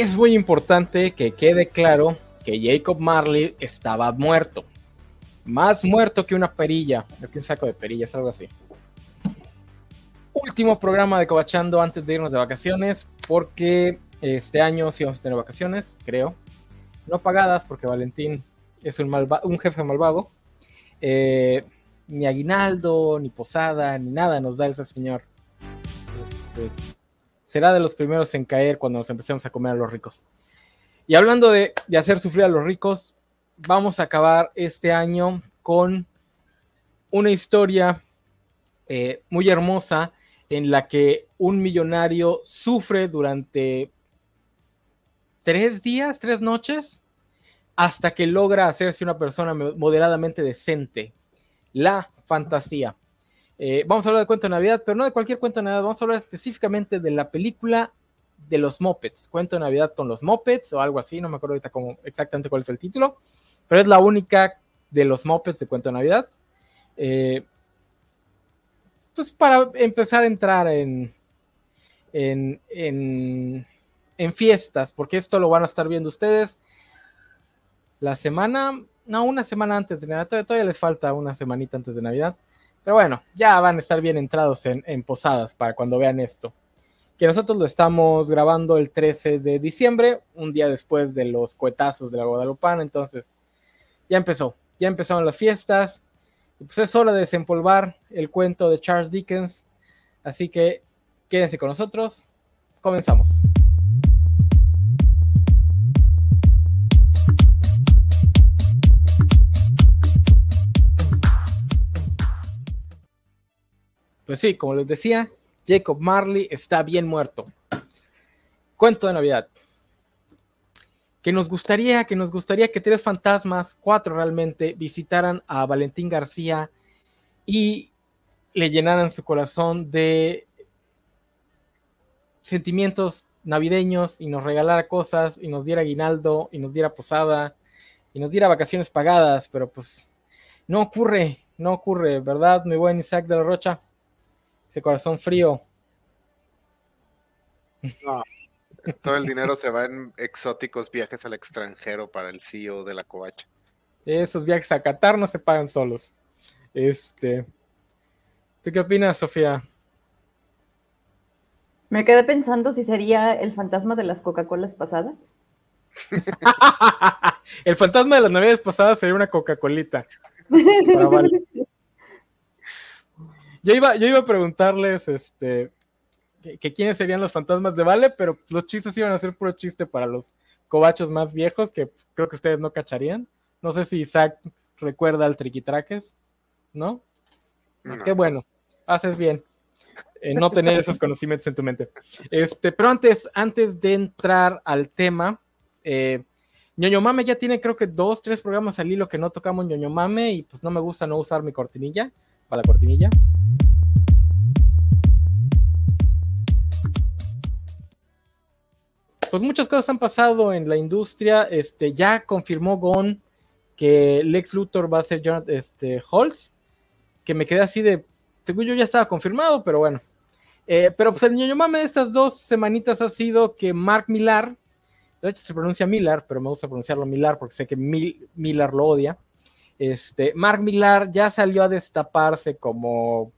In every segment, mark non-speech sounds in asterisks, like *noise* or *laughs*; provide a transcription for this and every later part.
es muy importante que quede claro que Jacob Marley estaba muerto. Más muerto que una perilla, que un saco de perillas, algo así. Último programa de Cobachando antes de irnos de vacaciones, porque este año sí vamos a tener vacaciones, creo. No pagadas, porque Valentín es un, un jefe malvado. Eh, ni aguinaldo, ni posada, ni nada nos da ese señor. Este, será de los primeros en caer cuando nos empecemos a comer a los ricos. Y hablando de, hacer sufrir a los ricos, vamos a acabar este año con una historia eh, muy hermosa en la que un millonario sufre durante tres días, tres noches, hasta que logra hacerse una persona moderadamente decente. La fantasía. Eh, vamos a hablar de cuento de Navidad, pero no de cualquier cuento de Navidad, vamos a hablar específicamente de la película de los Muppets, cuento de Navidad con los Muppets o algo así, no me acuerdo ahorita cómo, exactamente cuál es el título, pero es la única de los Muppets de cuento de Navidad. Eh, pues para empezar a entrar en, en, en, en, fiestas, porque esto lo van a estar viendo ustedes la semana, no, una semana antes de Navidad, todavía les falta una semanita antes de Navidad. Pero bueno, ya van a estar bien entrados en, posadas para cuando vean esto. Que nosotros lo estamos grabando el 13 de diciembre, un día después de los cohetazos de la Guadalupana. Entonces, ya empezó, ya empezaron las fiestas. pues es hora de desempolvar el cuento de Charles Dickens. Así que quédense con nosotros. Comenzamos. Pues sí, como les decía, Jacob Marley está bien muerto. Cuento de Navidad. Que nos gustaría, que nos gustaría que tres fantasmas, cuatro realmente, visitaran a Valentín García y le llenaran su corazón de sentimientos navideños y nos regalara cosas y nos diera aguinaldo y nos diera posada y nos diera vacaciones pagadas, pero pues no ocurre, no ocurre, ¿verdad, mi buen Isaac de la Rocha? Corazón frío. todo el dinero se va en exóticos viajes al extranjero para el CEO de la covacha. Esos viajes a Qatar no se pagan solos. Este, ¿Tú qué opinas, Sofía? Me quedé pensando si sería el fantasma de las Coca-Colas pasadas. *laughs* el fantasma de las navidades pasadas sería una Coca-Colita. *laughs* Yo iba, yo iba a preguntarles este, que, quiénes serían los fantasmas de Vale, pero los chistes iban a ser puro chiste para los cobachos más viejos que creo que ustedes no cacharían. No sé si Isaac recuerda al Triquitraques, ¿no? Qué bueno, haces bien. no tener esos conocimientos en tu mente. Este, pero antes, antes de entrar al tema, eh, ñoño Mame ya tiene creo que dos, tres programas al hilo que no tocamos ñoño Mame y pues no me gusta no usar mi cortinilla para la cortinilla. pues muchas cosas han pasado en la industria. Este, ya confirmó Gon que Lex Luthor va a ser Jonathan este, Holtz, que me quedé así de, según yo ya estaba confirmado, pero bueno. Eh, pero pues el ñoño mame de estas dos semanitas ha sido que Mark Millar, de hecho se pronuncia Millar, pero me gusta pronunciarlo Millar porque sé que Millar lo odia. Este, Mark Millar ya salió a destaparse como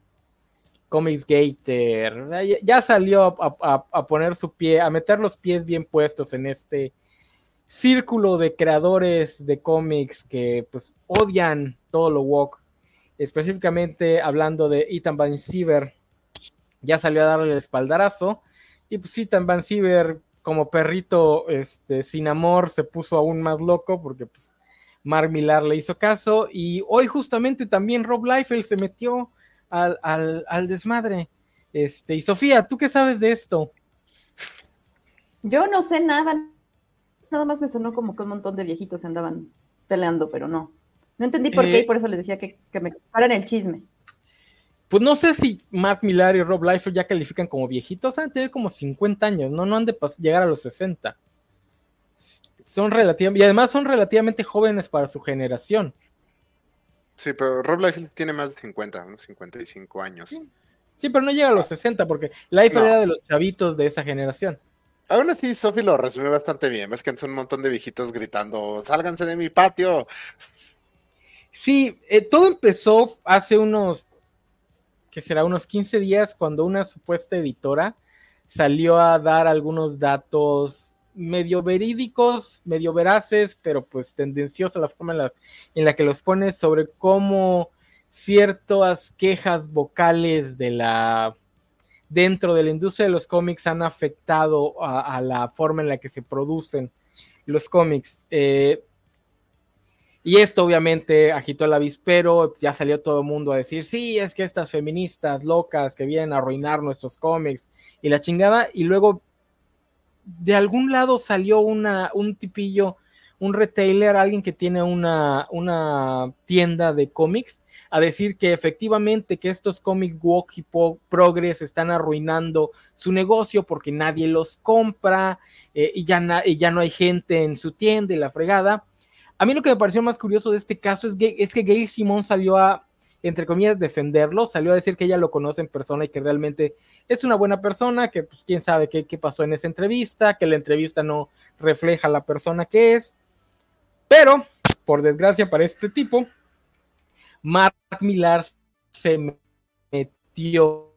Comics Gator, ya salió a, poner su pie, a meter los pies bien puestos en este círculo de creadores de cómics que pues odian todo lo woke, específicamente hablando de Ethan Van Siever, ya salió a darle el espaldarazo. Y pues Ethan Van Siever como perrito este, sin amor se puso aún más loco porque pues Mark Millar le hizo caso y hoy justamente también Rob Liefeld se metió al, desmadre. Este, y Sofía, ¿tú qué sabes de esto? Yo no sé nada. Nada más me sonó como que un montón de viejitos andaban peleando, pero no. No entendí por qué y eh, por eso les decía que, me explicaran el chisme. Pues no sé si Mark Millar y Rob Liefeld ya califican como viejitos, han de tener como 50 años, no, no han de llegar a los 60. Son relativamente, y además son relativamente jóvenes para su generación. Sí, pero Rob Liefeld tiene más de 50, unos 55 años. Sí, pero no llega a los 60 porque Liefeld era de los chavitos de esa generación. Aún así, Sophie lo resumió bastante bien. Ves que son un montón de viejitos gritando, sálganse de mi patio. Sí, eh, todo empezó hace unos, que será unos 15 días, cuando una supuesta editora salió a dar algunos datos medio verídicos, medio veraces, pero pues tendenciosa la forma en la, que los pone sobre cómo ciertas quejas vocales de la dentro de la industria de los cómics han afectado a, la forma en la que se producen los cómics. Eh, y esto obviamente agitó el avispero, ya salió todo el mundo a decir, sí, es que estas feministas locas que vienen a arruinar nuestros cómics y la chingada, y luego de algún lado salió una, un tipillo, un retailer, alguien que tiene una, una tienda de cómics, a decir que efectivamente que estos cómics walk y progress están arruinando su negocio porque nadie los compra eh, y, ya y ya no hay gente en su tienda y la fregada. A mí lo que me pareció más curioso de este caso es es que Gail Simón salió a, entre comillas, defenderlo, salió a decir que ella lo conoce en persona y que realmente es una buena persona, que pues quién sabe qué, qué pasó en esa entrevista, que la entrevista no refleja la persona que es. Pero, por desgracia para este tipo, Mark Millar se metió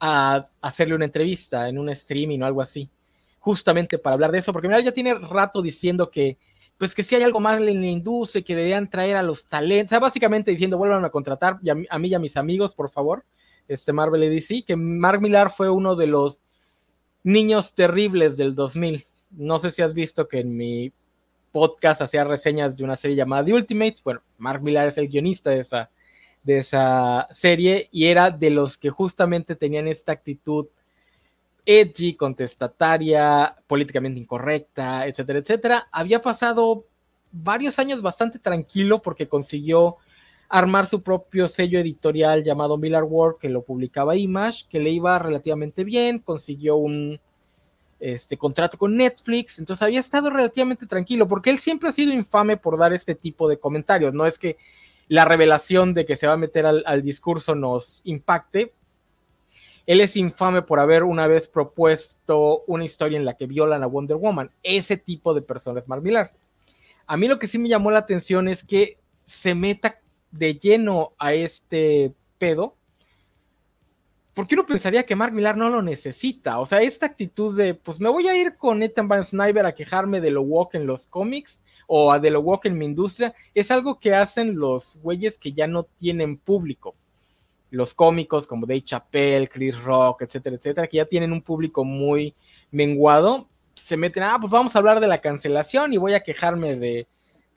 a hacerle una entrevista en un streaming o algo así, justamente para hablar de eso, porque Millar ya tiene rato diciendo que pues que si hay algo más en la industria, que deberían traer a los talentos, o sea, básicamente diciendo, vuelvan a contratar a, mí, y a mis amigos, por favor, este Marvel y DC, que Mark Millar fue uno de los niños terribles del 2000. No sé si has visto que en mi podcast hacía reseñas de una serie llamada The Ultimate, bueno, Mark Millar es el guionista de esa, de esa serie y era de los que justamente tenían esta actitud edgy, contestataria, políticamente incorrecta, etcétera, etcétera. Había pasado varios años bastante tranquilo porque consiguió armar su propio sello editorial llamado Miller World, que lo publicaba Image, que le iba relativamente bien, consiguió un este, contrato con Netflix, entonces había estado relativamente tranquilo, porque él siempre ha sido infame por dar este tipo de comentarios, no es que la revelación de que se va a meter al, al discurso nos impacte, él es infame por haber una vez propuesto una historia en la que violan a Wonder Woman. Ese tipo de personas, Mark Millar. A mí lo que sí me llamó la atención es que se meta de lleno a este pedo. Porque uno pensaría que Mark Millar no lo necesita. O sea, esta actitud de, pues me voy a ir con Ethan Van Sniper a quejarme de lo woke en los cómics o de lo woke en mi industria, es algo que hacen los güeyes que ya no tienen público los cómicos como Dave Chappelle, Chris Rock, etcétera, etcétera, que ya tienen un público muy menguado, se meten, ah, pues vamos a hablar de la cancelación y voy a quejarme de,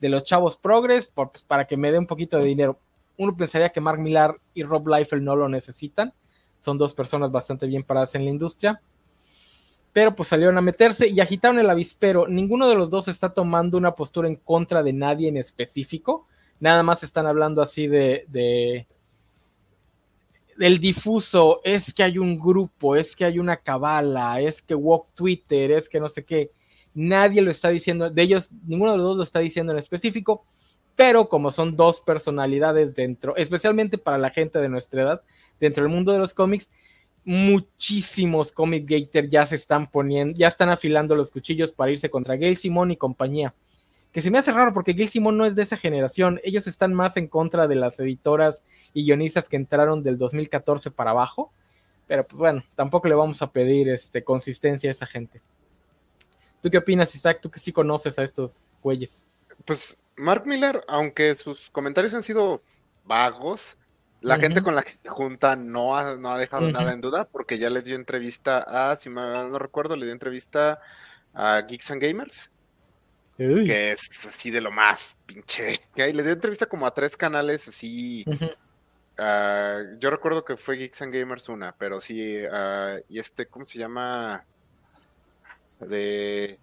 los chavos progres pues, para que me dé un poquito de dinero. Uno pensaría que Mark Millar y Rob Liefeld no lo necesitan, son dos personas bastante bien paradas en la industria, pero pues salieron a meterse y agitaron el avispero. Ninguno de los dos está tomando una postura en contra de nadie en específico, nada más están hablando así de el difuso es que hay un grupo, es que hay una cabala, es que walk Twitter, es que no sé qué. Nadie lo está diciendo, de ellos, ninguno de los dos lo está diciendo en específico, pero como son dos personalidades dentro, especialmente para la gente de nuestra edad, dentro del mundo de los cómics, muchísimos comic gators ya se están poniendo, ya están afilando los cuchillos para irse contra Gail Simón y compañía que se me hace raro porque Gil Simón no es de esa generación. Ellos están más en contra de las editoras y guionistas que entraron del 2014 para abajo. Pero pues bueno, tampoco le vamos a pedir este, consistencia a esa gente. ¿Tú qué opinas, Isaac? Tú que sí conoces a estos güeyes. Pues Mark Miller, aunque sus comentarios han sido vagos, la gente con la que se junta no ha, no ha dejado nada en duda, porque ya le dio entrevista a, si no recuerdo, le dio entrevista a Geeks and Gamers que es así de lo más pinche. Y le dio entrevista como a tres canales así. Ah, yo recuerdo que fue Geeks and Gamers una, pero sí, uh, y este, ¿cómo se llama? De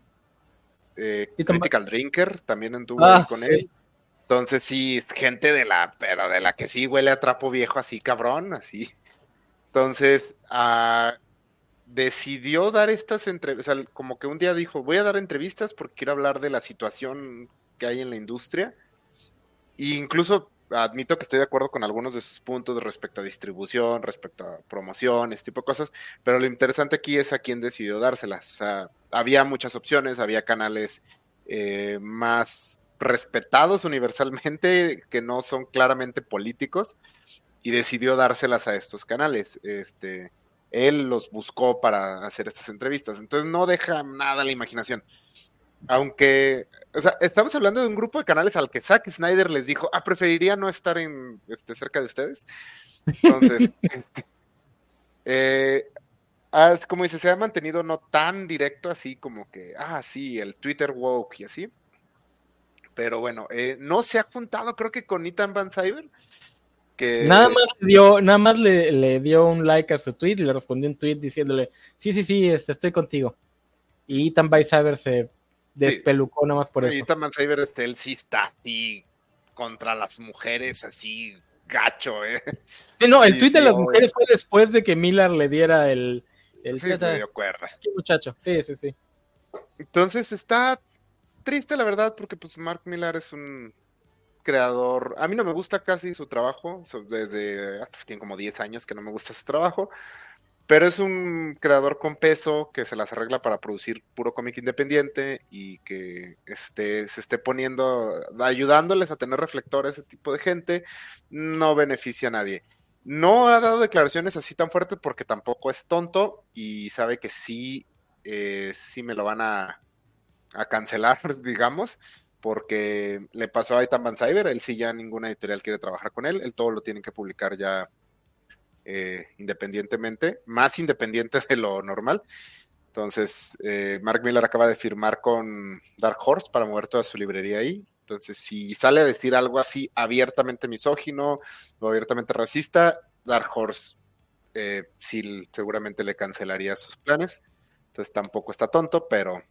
Critical Drinker, también anduvo ah, con él. Entonces sí, gente de la, pero de la que sí huele a trapo viejo así, cabrón, así. Entonces, uh, decidió dar estas entrevistas, como que un día dijo, voy a dar entrevistas porque quiero hablar de la situación que hay en la industria. E incluso admito que estoy de acuerdo con algunos de sus puntos respecto a distribución, respecto a promoción, este tipo de cosas, pero lo interesante aquí es a quién decidió dárselas. O sea, había muchas opciones, había canales eh, más respetados universalmente, que no son claramente políticos, y decidió dárselas a estos canales. Este, él los buscó para hacer estas entrevistas, entonces no deja nada a la imaginación. Aunque, o sea, estamos hablando de un grupo de canales al que Zack Snyder les dijo, ah, preferiría no estar en, este, cerca de ustedes. Entonces, *laughs* eh, ah, como dice, se ha mantenido no tan directo así como que, ah, sí, el Twitter woke y así. Pero bueno, eh, no se ha juntado, creo que con Ethan Van Cyber. Que... Nada más, dio, nada más le, dio un like a su tweet y le respondió un tweet diciéndole, sí, sí, sí, este, estoy contigo. Y Ethan Van Cyber se despelucó nada más por eso. Ethan Van Cyber, este, él sí está así contra las mujeres, así gacho, ¿eh? Sí, no, el tweet de las mujeres fue después de que Miller le diera el... el sí, me dio cuerda. Qué muchacho, sí, sí, sí. Entonces está triste, la verdad, porque pues Mark Millar es un creador. A mí no me gusta casi su trabajo, desde. Ah, pues, tiene como 10 años que no me gusta su trabajo. Pero es un creador con peso que se las arregla para producir puro cómic independiente y que este, se esté poniendo, ayudándoles a tener reflectores, ese tipo de gente, no beneficia a nadie. No ha dado declaraciones así tan fuertes porque tampoco es tonto y sabe que sí, eh, sí me lo van a, a cancelar, *laughs* digamos, porque le pasó a Ethan Van Cyber, él sí ya ninguna editorial quiere trabajar con él, él todo lo tiene que publicar ya eh, independientemente, más independiente *laughs* de lo normal. Entonces, eh, Mark Miller acaba de firmar con Dark Horse para mover toda su librería ahí. Entonces, si sale a decir algo así abiertamente misógino o abiertamente racista, Dark Horse eh, sí seguramente le cancelaría sus planes. Entonces tampoco está tonto, pero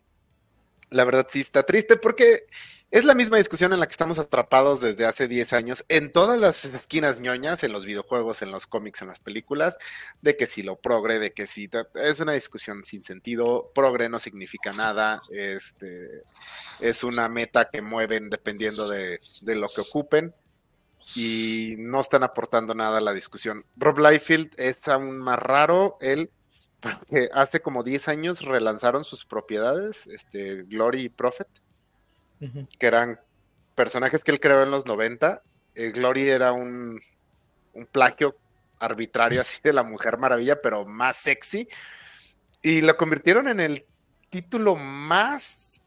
la verdad sí está triste porque es la misma discusión en la que estamos atrapados desde hace 10 años en todas las esquinas ñoñas, en los videojuegos, en los cómics, en las películas, de que si lo progre, de que si es una discusión sin sentido, progre no significa nada, este es una meta que mueven dependiendo de, de lo que ocupen y no están aportando nada a la discusión. Rob Liefeld es aún más raro, él porque hace como 10 años relanzaron sus propiedades, este, Glory y Prophet, que eran personajes que él creó en los 90. Eh, Glory era un, un plagio arbitrario así de la Mujer Maravilla, pero más sexy. Y lo convirtieron en el título más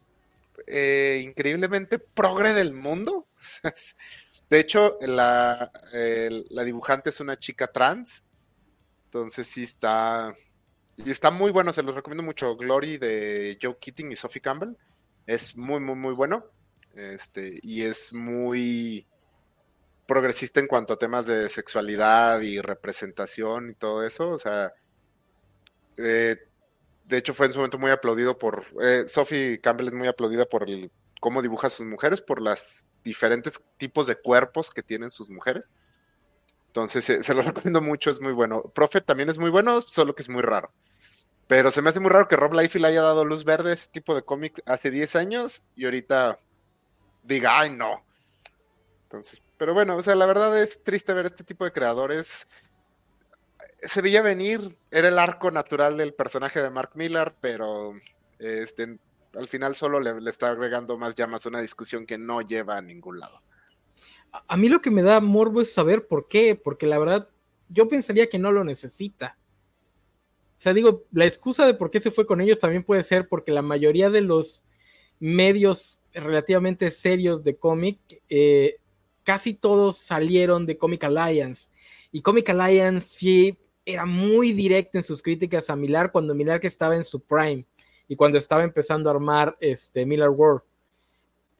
eh, increíblemente progre del mundo. *laughs* De hecho, la, la dibujante es una chica trans. Entonces sí está, y está muy bueno, se los recomiendo mucho. Glory de Joe Keating y Sophie Campbell. Es muy, muy, muy bueno. Este, y es muy progresista en cuanto a temas de sexualidad y representación y todo eso. O sea, eh, de hecho fue en su momento muy aplaudido por... Eh, Sophie Campbell es muy aplaudida por el, cómo dibuja a sus mujeres, por los diferentes tipos de cuerpos que tienen sus mujeres. Entonces, se, lo *laughs* recomiendo mucho, es muy bueno. Prophet también es muy bueno, solo que es muy raro. Pero se me hace muy raro que Rob Liefeld haya dado luz verde a ese tipo de cómic hace 10 años y ahorita diga, ay, no. Entonces, pero bueno, o sea, la verdad es triste ver este tipo de creadores. Se veía venir, era el arco natural del personaje de Mark Millar, pero este, al final solo le, le está agregando más llamas a una discusión que no lleva a ningún lado a mí lo que me da morbo es saber por qué, porque la verdad yo pensaría que no lo necesita. Sea, digo, la excusa de por qué se fue con ellos también puede ser porque la mayoría de los medios relativamente serios de cómic, eh, casi todos salieron de Comic Alliance. Y Comic Alliance sí era muy directa en sus críticas a Millar cuando Millar que estaba en su prime y cuando estaba empezando a armar este Miller World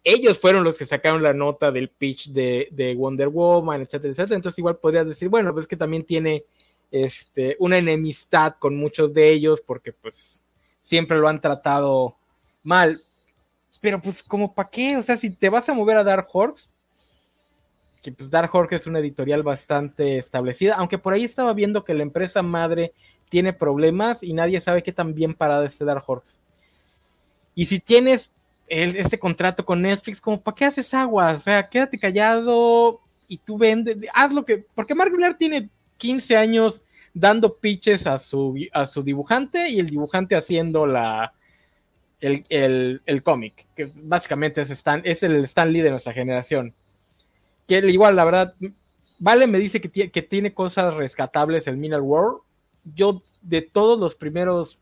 ellos fueron los que sacaron la nota del pitch de, Wonder Woman, etcétera, etcétera. Entonces igual podrías decir, bueno, pues que también tiene este, una enemistad con muchos de ellos porque pues siempre lo han tratado mal. Pero pues como para qué, o sea, si te vas a mover a Dark Horse, que pues Dark Horse es una editorial bastante establecida, aunque por ahí estaba viendo que la empresa madre tiene problemas y nadie sabe qué tan bien parada es Dark Horse. Y si tienes este contrato con Netflix, como, ¿para qué haces agua? O sea, quédate callado, y tú vendes, haz lo que, porque Mark Millar tiene 15 años dando pitches a su, a su dibujante y el dibujante haciendo la, el, el, cómic, que básicamente es, es el Stan Lee de nuestra generación. Que igual, la verdad, Vale me dice que, que tiene cosas rescatables el Miller World. Yo, de todos los primeros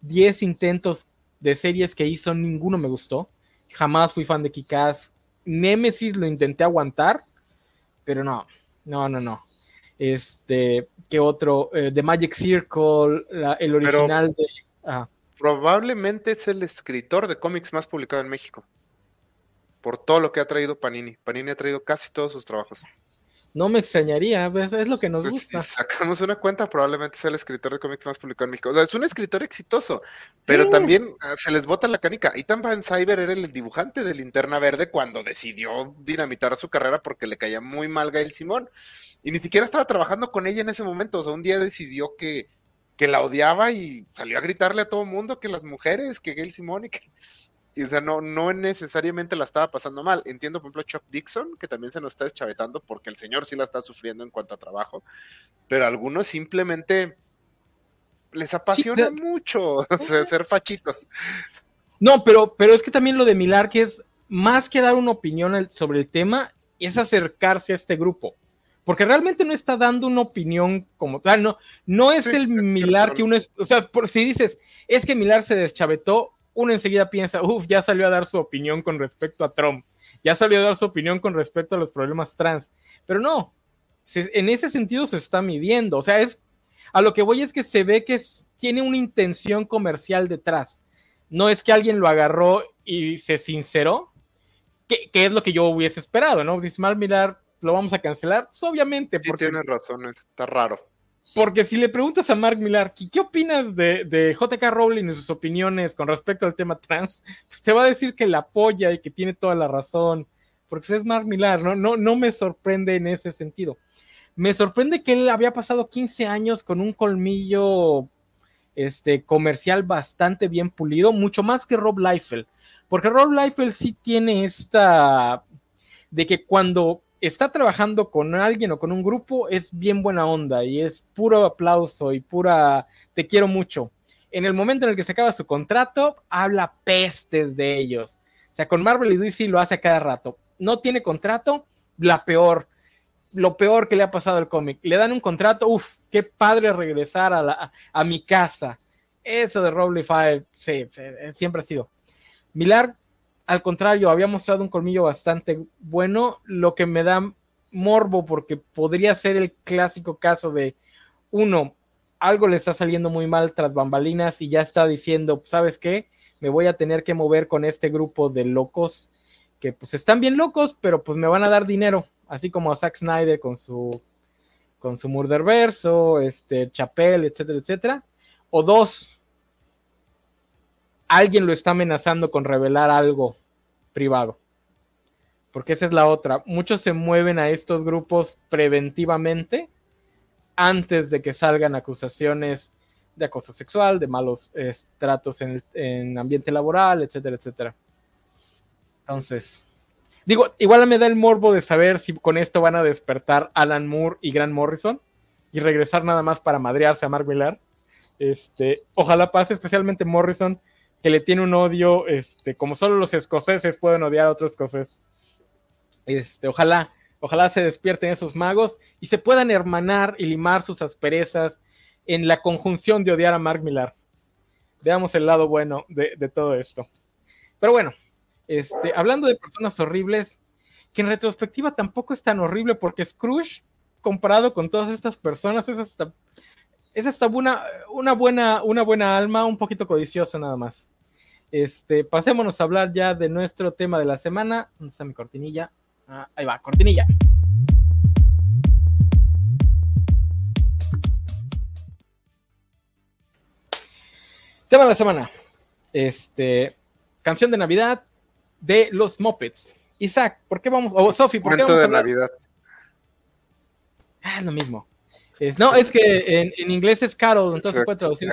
10 intentos de series que hizo, ninguno me gustó. Jamás fui fan de Kikaz. Nemesis lo intenté aguantar, pero no, no, no, no. Este, ¿qué otro? Eh, The Magic Circle, el original de. Probablemente es el escritor de cómics más publicado en México. Por todo lo que ha traído Panini. Panini ha traído casi todos sus trabajos. No me extrañaría, pues, es lo que nos pues, gusta. Si sacamos una cuenta, probablemente sea el escritor de cómics más publicado en México. O sea, es un escritor exitoso, pero también ah, se les bota la canica. Ethan Van Cyber era el dibujante de Linterna Verde cuando decidió dinamitar su carrera porque le caía muy mal Gail Simón. Y ni siquiera estaba trabajando con ella en ese momento. O sea, un día decidió que, que la odiaba y salió a gritarle a todo el mundo que las mujeres, que Gail Simón y que y, o sea, no, no necesariamente la estaba pasando mal. Entiendo, por ejemplo, Chuck Dixon, que también se nos está deschavetando porque el señor sí la está sufriendo en cuanto a trabajo, pero algunos simplemente les apasiona mucho *laughs* ser fachitos. No, pero, pero es que también lo de Milar, que es más que dar una opinión sobre el tema, es acercarse a este grupo. Porque realmente no está dando una opinión como tal, no, no es el Milar que uno es, o sea, por, si dices, es que Milar se deschavetó, uno enseguida piensa, uff, ya salió a dar su opinión con respecto a Trump, ya salió a dar su opinión con respecto a los problemas trans, pero no, en ese sentido se está midiendo, o sea, es, a lo que voy es que se ve que tiene una intención comercial detrás, no es que alguien lo agarró y se sinceró, que, es lo que yo hubiese esperado, ¿no? Dismal Mirar, lo vamos a cancelar, pues obviamente. Sí, tienes razón, está raro. Porque si le preguntas a Mark Millar, ¿qué, opinas de, de, JK Rowling y sus opiniones con respecto al tema trans? Pues te va a decir que la apoya y que tiene toda la razón, porque es Mark Millar, ¿no? No, no me sorprende en ese sentido. Me sorprende que él había pasado 15 años con un colmillo este, comercial bastante bien pulido, mucho más que Rob Liefeld, porque Rob Liefeld sí tiene esta de que cuando está trabajando con alguien o con un grupo, es bien buena onda y es puro aplauso y pura te quiero mucho. En el momento en el que se acaba su contrato, habla pestes de ellos. O sea, con Marvel y DC lo hace a cada rato. No tiene contrato, la peor. Lo peor que le ha pasado al cómic. Le dan un contrato, uff, qué padre regresar a, la, a, mi casa. Eso de Rob Liefeld, sí, siempre ha sido. Milar al contrario, había mostrado un colmillo bastante bueno, lo que me da morbo porque podría ser el clásico caso de uno, algo le está saliendo muy mal tras bambalinas y ya está diciendo, ¿sabes qué? Me voy a tener que mover con este grupo de locos que pues están bien locos, pero pues me van a dar dinero, así como a Zack Snyder con su con su Murderverso, este Chapel, etcétera, etcétera. O dos, alguien lo está amenazando con revelar algo privado. Porque esa es la otra. Muchos se mueven a estos grupos preventivamente antes de que salgan acusaciones de acoso sexual, de malos tratos en, en ambiente laboral, etcétera, etcétera. Entonces, digo, igual me da el morbo de saber si con esto van a despertar Alan Moore y Grant Morrison y regresar nada más para madrearse a Mark Millar. Este, ojalá pase, especialmente Morrison, que le tiene un odio, este, como solo los escoceses pueden odiar a otros escoceses. Este, ojalá, ojalá se despierten esos magos y se puedan hermanar y limar sus asperezas en la conjunción de odiar a Mark Millar. Veamos el lado bueno de, todo esto. Pero bueno, este, hablando de personas horribles, que en retrospectiva tampoco es tan horrible porque Scrooge, comparado con todas estas personas, es hasta es hasta una, una, buena, una buena alma, un poquito codiciosa nada más. Este, pasémonos a hablar ya de nuestro tema de la semana. ¿Dónde está mi cortinilla? Ah, ahí va, cortinilla. Tema de la semana. Este, canción de Navidad de los Muppets. Isaac, ¿por qué vamos? O Sofi, ¿por qué vamos a hablar? de Navidad. Ah, es lo mismo no, es que en, inglés es Carol, entonces se puede traducir.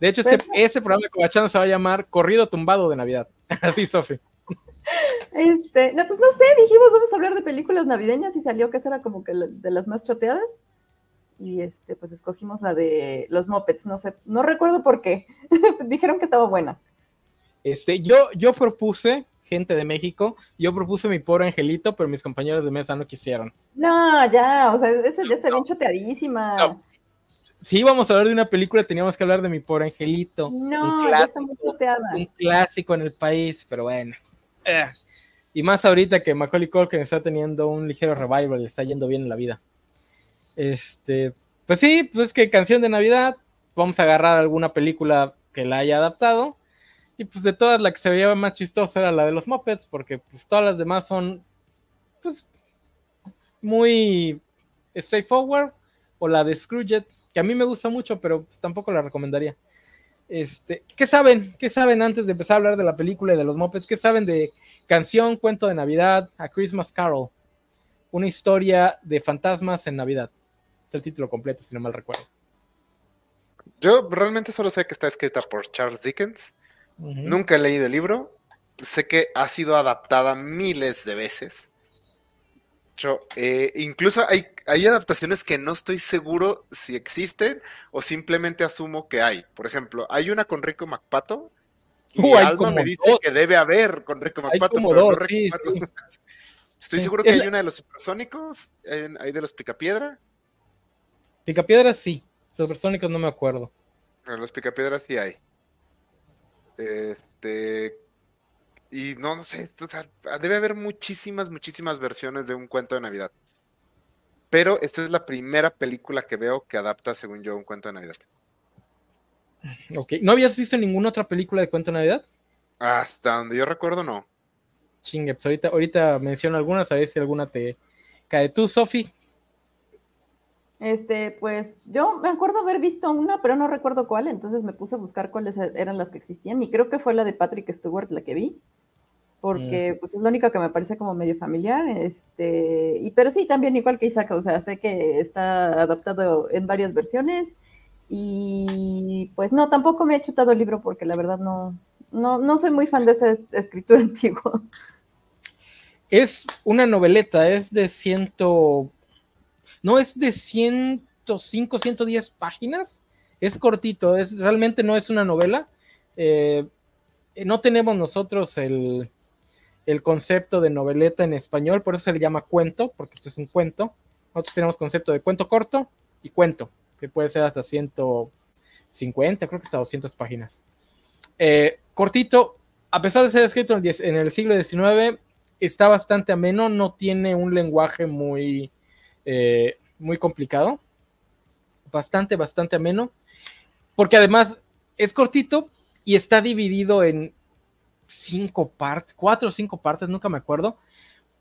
De hecho, ese, programa de Cobachano se va a llamar Corrido Tumbado de Navidad. *laughs* Así, Sofi. Este, no, pues no sé, dijimos vamos a hablar de películas navideñas y salió que esa era como que de las más choteadas. Y este, pues escogimos la de los Muppets, no sé, no recuerdo por qué. *laughs* Dijeron que estaba buena. Este, yo, yo propuse, gente de México, yo propuse mi pobre angelito, pero mis compañeros de mesa no quisieron. No, ya, o sea, esa ya está bien choteadísima. Si íbamos a hablar de una película, teníamos que hablar de mi pobre angelito. No, clásico, ya está muy choteada. Un clásico en el país, pero bueno. Eh, y más ahorita que Macaulay Culkin está teniendo un ligero revival, le está yendo bien en la vida. Este, pues sí, pues es que canción de Navidad, vamos a agarrar alguna película que la haya adaptado. Y pues de todas la que se veía más chistosa era la de los Muppets, porque pues todas las demás son pues muy straightforward. O la de Scrooge, que a mí me gusta mucho, pero pues tampoco la recomendaría. Este, ¿Qué saben? ¿Qué saben antes de empezar a hablar de la película y de los Muppets? ¿Qué saben de Canción, Cuento de Navidad, A Christmas Carol? Una historia de fantasmas en Navidad. Es el título completo, si no mal recuerdo. Yo realmente solo sé que está escrita por Charles Dickens. Nunca he leído el libro. Sé que ha sido adaptada miles de veces. Eh, incluso hay, hay adaptaciones que no estoy seguro si existen o simplemente asumo que hay. Por ejemplo, hay una con Rico MacPato y uh, Alma me dice que debe haber con Rico MacPato, pero no recuerdo. Estoy seguro que hay una de los supersónicos, hay de los Picapiedra. Picapiedra sí, supersónicos no me acuerdo. Pero los Picapiedras sí hay. Este, y no, no sé, debe haber muchísimas, muchísimas versiones de un cuento de Navidad. Pero esta es la primera película que veo que adapta, según yo, un cuento de Navidad. Ok, ¿no habías visto ninguna otra película de cuento de Navidad? Hasta donde yo recuerdo, no. Chingue, pues ahorita, ahorita menciono algunas, a ver si alguna te cae. ¿Tú, Sofi? Este, pues yo me acuerdo haber visto una, pero no recuerdo cuál, entonces me puse a buscar cuáles eran las que existían y creo que fue la de Patrick Stewart la que vi porque pues es la única que me parece como medio familiar, este, y pero sí, también igual que Isaac, o sea, sé que está adaptado en varias versiones, y pues no, tampoco me he chutado el libro porque la verdad no, no, no soy muy fan de esa escritura *laughs* antigua. Es una noveleta, es de ciento, no es de 105, 110 páginas, es cortito, es realmente no es una novela. Eh, no tenemos nosotros el, el concepto de noveleta en español, por eso se le llama cuento, porque esto es un cuento. Nosotros tenemos concepto de cuento corto y cuento, que puede ser hasta 150, creo que hasta 200 páginas. Eh, cortito, a pesar de ser escrito en el, siglo XIX, está bastante ameno, no tiene un lenguaje muy, eh, muy complicado. Bastante, bastante ameno. Porque además es cortito y está dividido en cinco partes, cuatro o cinco partes, nunca me acuerdo,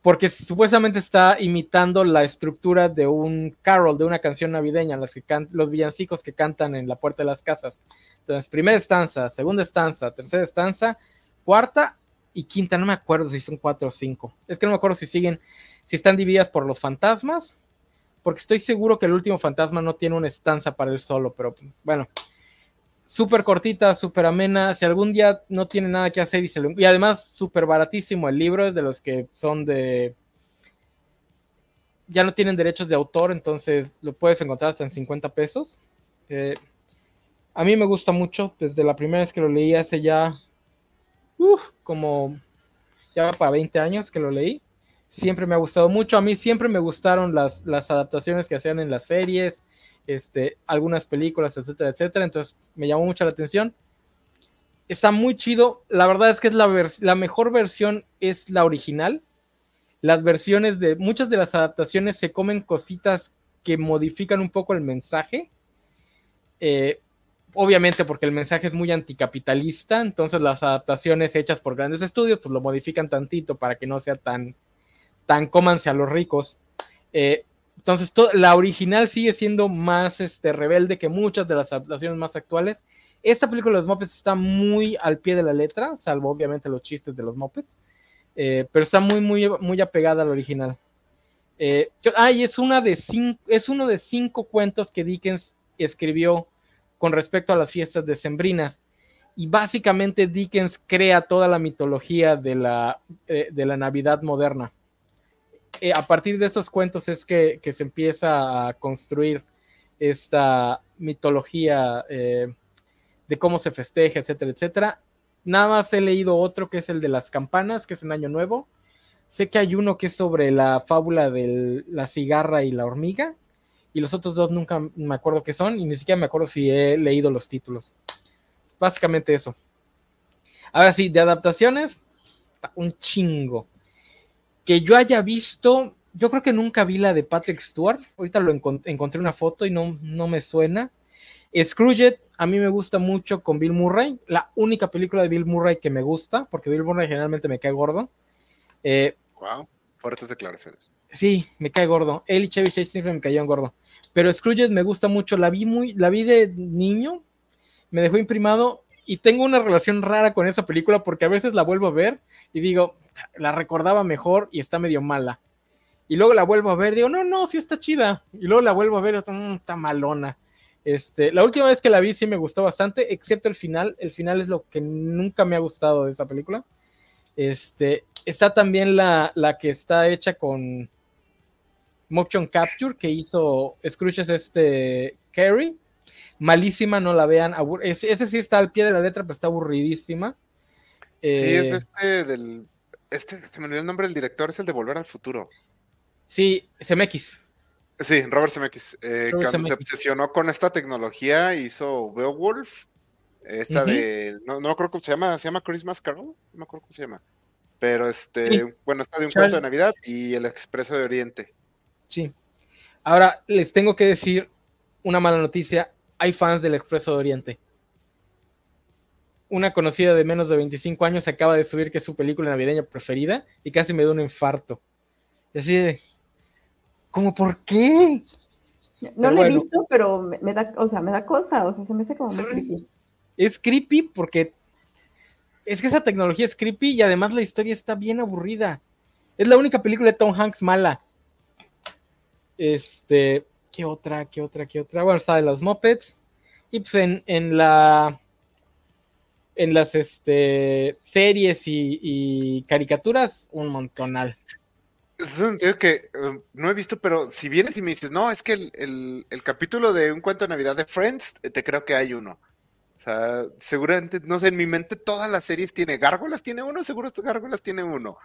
porque supuestamente está imitando la estructura de un carol, de una canción navideña, las que los villancicos que cantan en la puerta de las casas. Entonces, primera estanza, segunda estanza, tercera estanza, cuarta y quinta, no me acuerdo si son cuatro o cinco. Es que no me acuerdo si siguen, si están divididas por los fantasmas, porque estoy seguro que el último fantasma no tiene una estanza para él solo, pero bueno, súper cortita, súper amena. Si algún día no tiene nada que hacer y se lo... Y además súper baratísimo el libro, es de los que son de... Ya no tienen derechos de autor, entonces lo puedes encontrar hasta en 50 pesos. Eh, a mí me gusta mucho, desde la primera vez que lo leí hace ya... como... Ya para 20 años que lo leí. Siempre me ha gustado mucho. A mí siempre me gustaron las, las adaptaciones que hacían en las series este, algunas películas, etcétera, etcétera. Entonces me llamó mucho la atención. Está muy chido. La verdad es que es la, la mejor versión es la original. Las versiones de muchas de las adaptaciones se comen cositas que modifican un poco el mensaje. Eh, obviamente porque el mensaje es muy anticapitalista, entonces las adaptaciones hechas por grandes estudios pues lo modifican tantito para que no sea tan, tan cómanse a los ricos. Eh, entonces, la original sigue siendo más este, rebelde que muchas de las adaptaciones más actuales. Esta película de los Muppets está muy al pie de la letra, salvo obviamente los chistes de los Muppets, eh, pero está muy, muy, muy apegada al original. Eh, es, una de cinco, es uno de cinco cuentos que Dickens escribió con respecto a las fiestas decembrinas. Y básicamente Dickens crea toda la mitología de la, eh, de la Navidad moderna. Eh, a partir de estos cuentos es que, se empieza a construir esta mitología eh, de cómo se festeja, etcétera, etcétera. Nada más he leído otro que es el de las campanas, que es en Año Nuevo. Sé que hay uno que es sobre la fábula de la cigarra y la hormiga. Y los otros dos nunca me acuerdo qué son y ni siquiera me acuerdo si he leído los títulos. Básicamente eso. Ahora sí, de adaptaciones, un chingo. Que yo haya visto, yo creo que nunca vi la de Patrick Stewart. Ahorita lo encont encontré una foto y no, no me suena. Scrooge a mí me gusta mucho con Bill Murray. La única película de Bill Murray que me gusta, porque Bill Murray generalmente me cae gordo. Eh, wow, fuertes declaraciones. Sí, me cae gordo. Él y Chevy Chase siempre me cayeron gordo. Pero Scrooge me gusta mucho. La vi muy, la vi de niño, me dejó imprimado y tengo una relación rara con esa película porque a veces la vuelvo a ver y digo, la recordaba mejor y está medio mala. Y luego la vuelvo a ver, digo, no, no, sí está chida. Y luego la vuelvo a ver, mmm, está malona. Este, la última vez que la vi sí me gustó bastante, excepto el final. El final es lo que nunca me ha gustado de esa película. Este, está también la, la que está hecha con Motion Capture que hizo Scrooge este Carrie. Malísima, no la vean. Ese, ese, sí está al pie de la letra, pero está aburridísima. Eh, sí, es de este del. Este, se me olvidó el nombre del director, es el de Volver al Futuro. Sí, CMX. Sí, Robert Zemeckis. Eh, Robert cuando Zemeckis. se obsesionó con esta tecnología, hizo Beowulf. Esta uh -huh. de. No, no creo cómo se llama. ¿Se llama Christmas Carol? No me acuerdo cómo se llama. Pero este. Sí. Bueno, está de un cuento de Navidad y El Expreso de Oriente. Sí. Ahora les tengo que decir una mala noticia. Hay fans del Expreso de Oriente. Una conocida de menos de 25 años acaba de subir que es su película navideña preferida y casi me da un infarto. Y así de. ¿Cómo por qué? No pero lo he visto, pero me, me, da, o sea, me da cosa, o sea, se me hace como muy creepy. Es creepy porque es que esa tecnología es creepy y además la historia está bien aburrida. Es la única película de Tom Hanks mala. Este, ¿qué otra? ¿Qué otra? ¿Qué otra? Bueno, está de los Muppets. Y pues en, en la en las este, series y, y caricaturas, un montonal es un tío que uh, no he visto, pero si vienes y me dices, no, es que el, el, el, capítulo de un cuento de Navidad de Friends, te creo que hay uno. O sea, seguramente, no sé, en mi mente todas las series tiene. Gárgolas tiene uno, seguro Gárgolas tiene uno.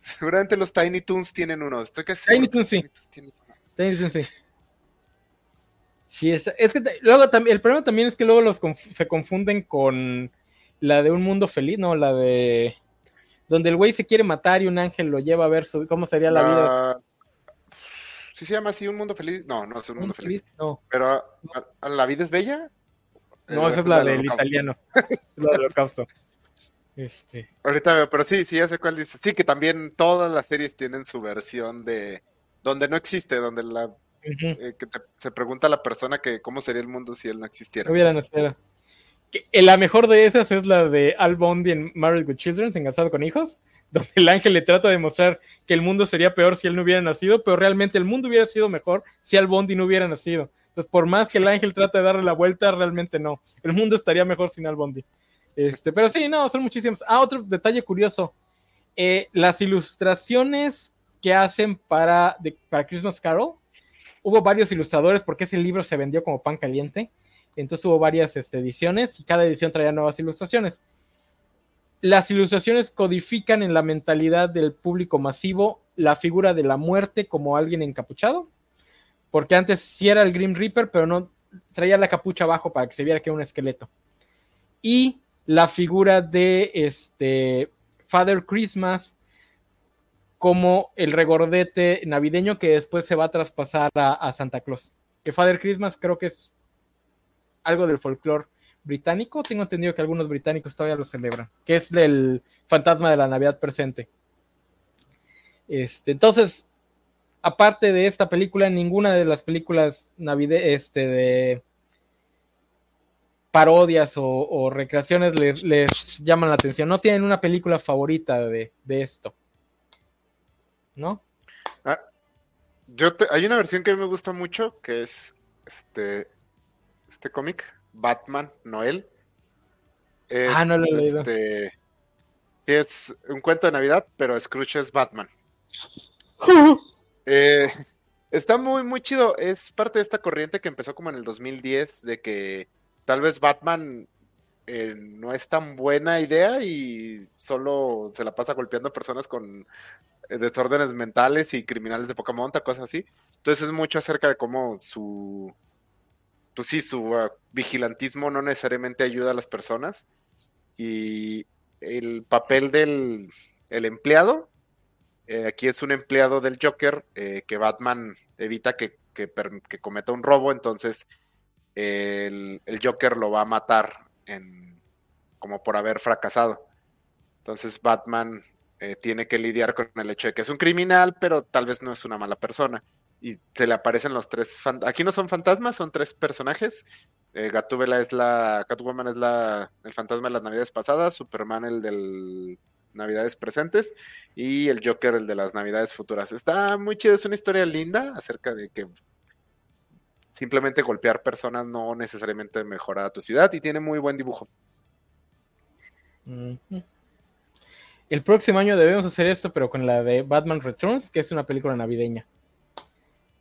Seguramente los Tiny Toons tienen uno. Estoy casi Tiny Toons sí. Tiny Toons sí. Sí, es, es que te, luego también, el problema también es que luego los conf se confunden con la de un mundo feliz, ¿no? La de donde el güey se quiere matar y un ángel lo lleva a ver su, cómo sería la vida. Uh, ¿Sí se llama así un mundo feliz? No, no es un mundo feliz. feliz. No. Pero ¿a, a, ¿la vida es bella? No, esa es la, la del italiano. la del holocausto. *laughs* Este. Ahorita veo, pero sí, sí, ya sé cuál dice. Sí, que también todas las series tienen su versión de donde no existe, donde la uh -huh. eh, que te, se pregunta a la persona que cómo sería el mundo si él no existiera. No hubiera nacido. La mejor de esas es la de Al Bondi en Married with Children, engasado con hijos, *laughs* donde el ángel le trata de mostrar que el mundo sería peor si él no hubiera nacido, pero realmente el mundo hubiera sido mejor si Al Bondi no hubiera nacido. Entonces, por más que el ángel trate de darle la vuelta, realmente no. El mundo estaría mejor sin Al Bondi. Este, pero sí, no, son muchísimos. Ah, otro detalle curioso. Eh, las ilustraciones que hacen para, de, para Christmas Carol, hubo varios ilustradores porque ese libro se vendió como pan caliente. Entonces hubo varias este, ediciones y cada edición traía nuevas ilustraciones. Las ilustraciones codifican en la mentalidad del público masivo la figura de la muerte como alguien encapuchado, porque antes sí era el Grim Reaper, pero no traía la capucha abajo para que se viera que era un esqueleto. Y la figura de este Father Christmas como el regordete navideño que después se va a traspasar a, Santa Claus. Que Father Christmas creo que es algo del folclore británico. Tengo entendido que algunos británicos todavía lo celebran, que es el fantasma de la Navidad presente. Este, entonces, aparte de esta película, ninguna de las películas navide este, de parodias o, recreaciones les, les, llaman la atención. No tienen una película favorita de esto. ¿No? Ah, yo te, hay una versión que me gusta mucho, que es este este cómic, Batman Noel. ah, no lo he leído. Este, es un cuento de Navidad, pero Scrooge es Batman. *laughs* Eh, está muy, muy chido. Es parte de esta corriente que empezó como en el 2010, de que tal vez Batman eh, no es tan buena idea y solo se la pasa golpeando a personas con desórdenes mentales y criminales de poca monta, cosas así. Entonces es mucho acerca de cómo su, pues sí, su ah, vigilantismo no necesariamente ayuda a las personas y el papel del el empleado, eh, aquí es un empleado del Joker que Batman evita que, que, cometa un robo, entonces el, el Joker lo va a matar en, como por haber fracasado. Entonces Batman eh, tiene que lidiar con el hecho de que es un criminal, pero tal vez no es una mala persona. Y se le aparecen los tres. Aquí no son fantasmas, son tres personajes. Eh, es la. Catwoman es la, el fantasma de las navidades pasadas. Superman el del navidades presentes. Y el Joker el de las navidades futuras. Está muy chido, es una historia linda acerca de que simplemente golpear personas no necesariamente mejora tu ciudad y tiene muy buen dibujo. El próximo año debemos hacer esto, pero con la de Batman Returns, que es una película navideña.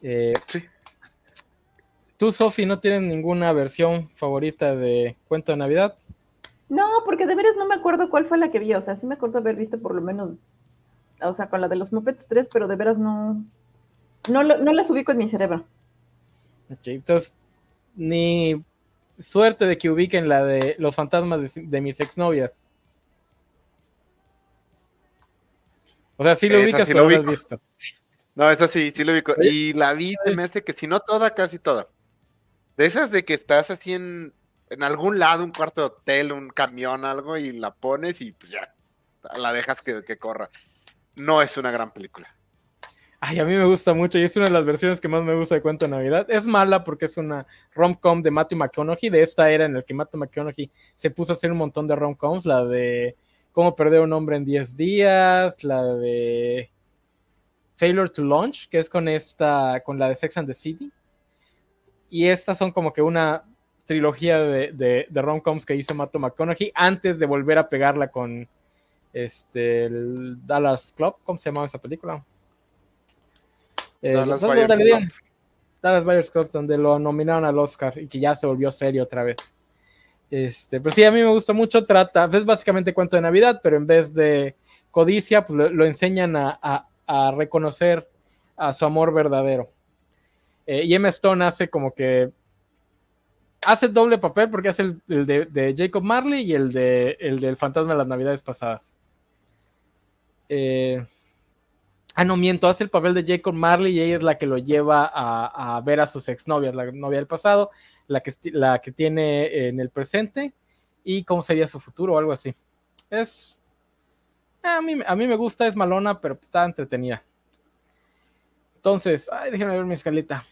Eh, sí. ¿Tú, Sofi, no tienes ninguna versión favorita de Cuento de Navidad? No, porque de veras no me acuerdo cuál fue la que vi. O sea, sí me acuerdo haber visto por lo menos, o sea, con la de los Muppets 3, pero de veras no, no, no las ubico en mi cerebro. entonces, ni suerte de que ubiquen la de los fantasmas de, mis exnovias. O sea, sí lo ubicas, pero lo has visto. *laughs* No, esta sí, sí lo ubico. Y la vi, se me hace que si no toda, casi toda. De esas de que estás así en, en algún lado, un cuarto de hotel, un camión, algo, y la pones y pues ya, la dejas que, que corra. No es una gran película. Ay, a mí me gusta mucho y es una de las versiones que más me gusta de Cuento de Navidad. Es mala porque es una rom-com de Matthew McConaughey, de esta era en la que Matthew McConaughey se puso a hacer un montón de rom-coms, la de Cómo perder un hombre en 10 días, la de Failure to Launch, que es con esta, con la de Sex and the City. Y estas son como que una trilogía de, de, rom-coms que hizo Matthew McConaughey antes de volver a pegarla con este el Dallas Club, ¿cómo se llamaba esa película? Eh, Dallas, Buyers Club. donde lo nominaron al Oscar y que ya se volvió serio otra vez. Este, pero sí, a mí me gusta mucho. Trata, es básicamente cuento de Navidad, pero en vez de codicia, pues lo, enseñan a, reconocer a su amor verdadero. Eh, y Emma Stone hace como que hace doble papel porque hace el, de, Jacob Marley y el, de, el del fantasma de las navidades pasadas. Eh, Ah, no, miento, hace el papel de Jacob Marley y ella es la que lo lleva a, ver a sus exnovias, la novia del pasado, la que, la que tiene en el presente y cómo sería su futuro o algo así. Es. A mí, a mí me gusta, es malona, pero está entretenida. Entonces, ay, déjenme ver mi escaleta.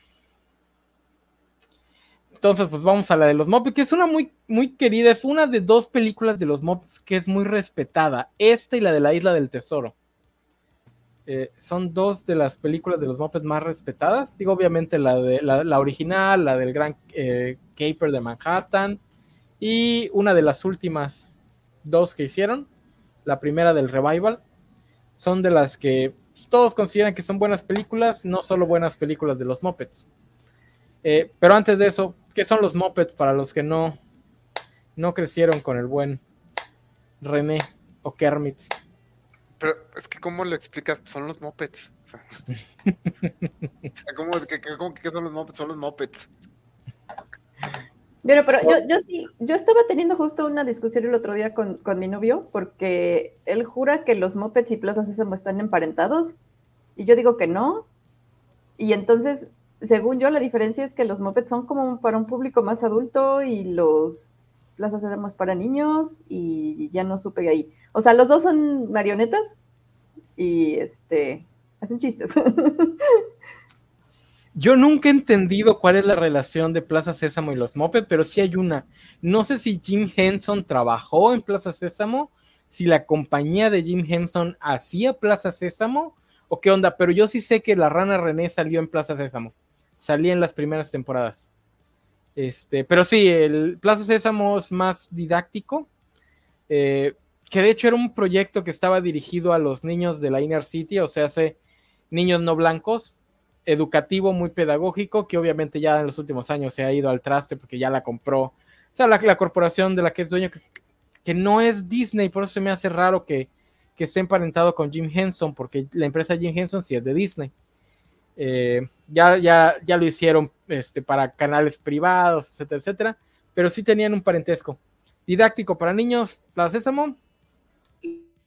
Entonces, pues vamos a la de los Muppets, que es una muy, muy querida, es una de dos películas de los Muppets que es muy respetada. Esta y la de la Isla del Tesoro. Eh, son dos de las películas de los Muppets más respetadas. Digo, obviamente la, de, la, original, la del Gran eh, Caper de Manhattan y una de las últimas dos que hicieron, la primera del Revival, son de las que todos consideran que son buenas películas, no solo buenas películas de los Muppets. Eh, pero antes de eso, ¿qué son los Muppets para los que no, no crecieron con el buen René o Kermit? Pero es que, ¿cómo lo explicas? Son los mopeds. *laughs* ¿cómo, que, son los mopeds? Son los mopeds. Pero, pero yo, yo sí, yo estaba teniendo justo una discusión el otro día con, mi novio, porque él jura que los mopeds y Plaza Sésamo están emparentados, y yo digo que no. Y entonces, según yo, la diferencia es que los mopeds son como para un público más adulto y los Plaza Sésamo es para niños, y ya no supe ahí. O sea, los dos son marionetas y este hacen chistes. *laughs* Yo nunca he entendido cuál es la relación de Plaza Sésamo y los Muppets, pero sí hay una. No sé si Jim Henson trabajó en Plaza Sésamo, si la compañía de Jim Henson hacía Plaza Sésamo o qué onda, pero yo sí sé que la rana René salió en Plaza Sésamo. Salía en las primeras temporadas. Este, pero sí, el Plaza Sésamo es más didáctico eh, que de hecho era un proyecto que estaba dirigido a los niños de la Inner City, o sea, hace niños no blancos, educativo, muy pedagógico, que obviamente ya en los últimos años se ha ido al traste porque ya la compró, o sea, la, corporación de la que es dueño, que, no es Disney, por eso se me hace raro que, esté emparentado con Jim Henson, porque la empresa Jim Henson sí es de Disney. Eh, ya, ya, ya lo hicieron este, para canales privados, etcétera, etcétera, pero sí tenían un parentesco. Didáctico para niños, Plaza Sésamo,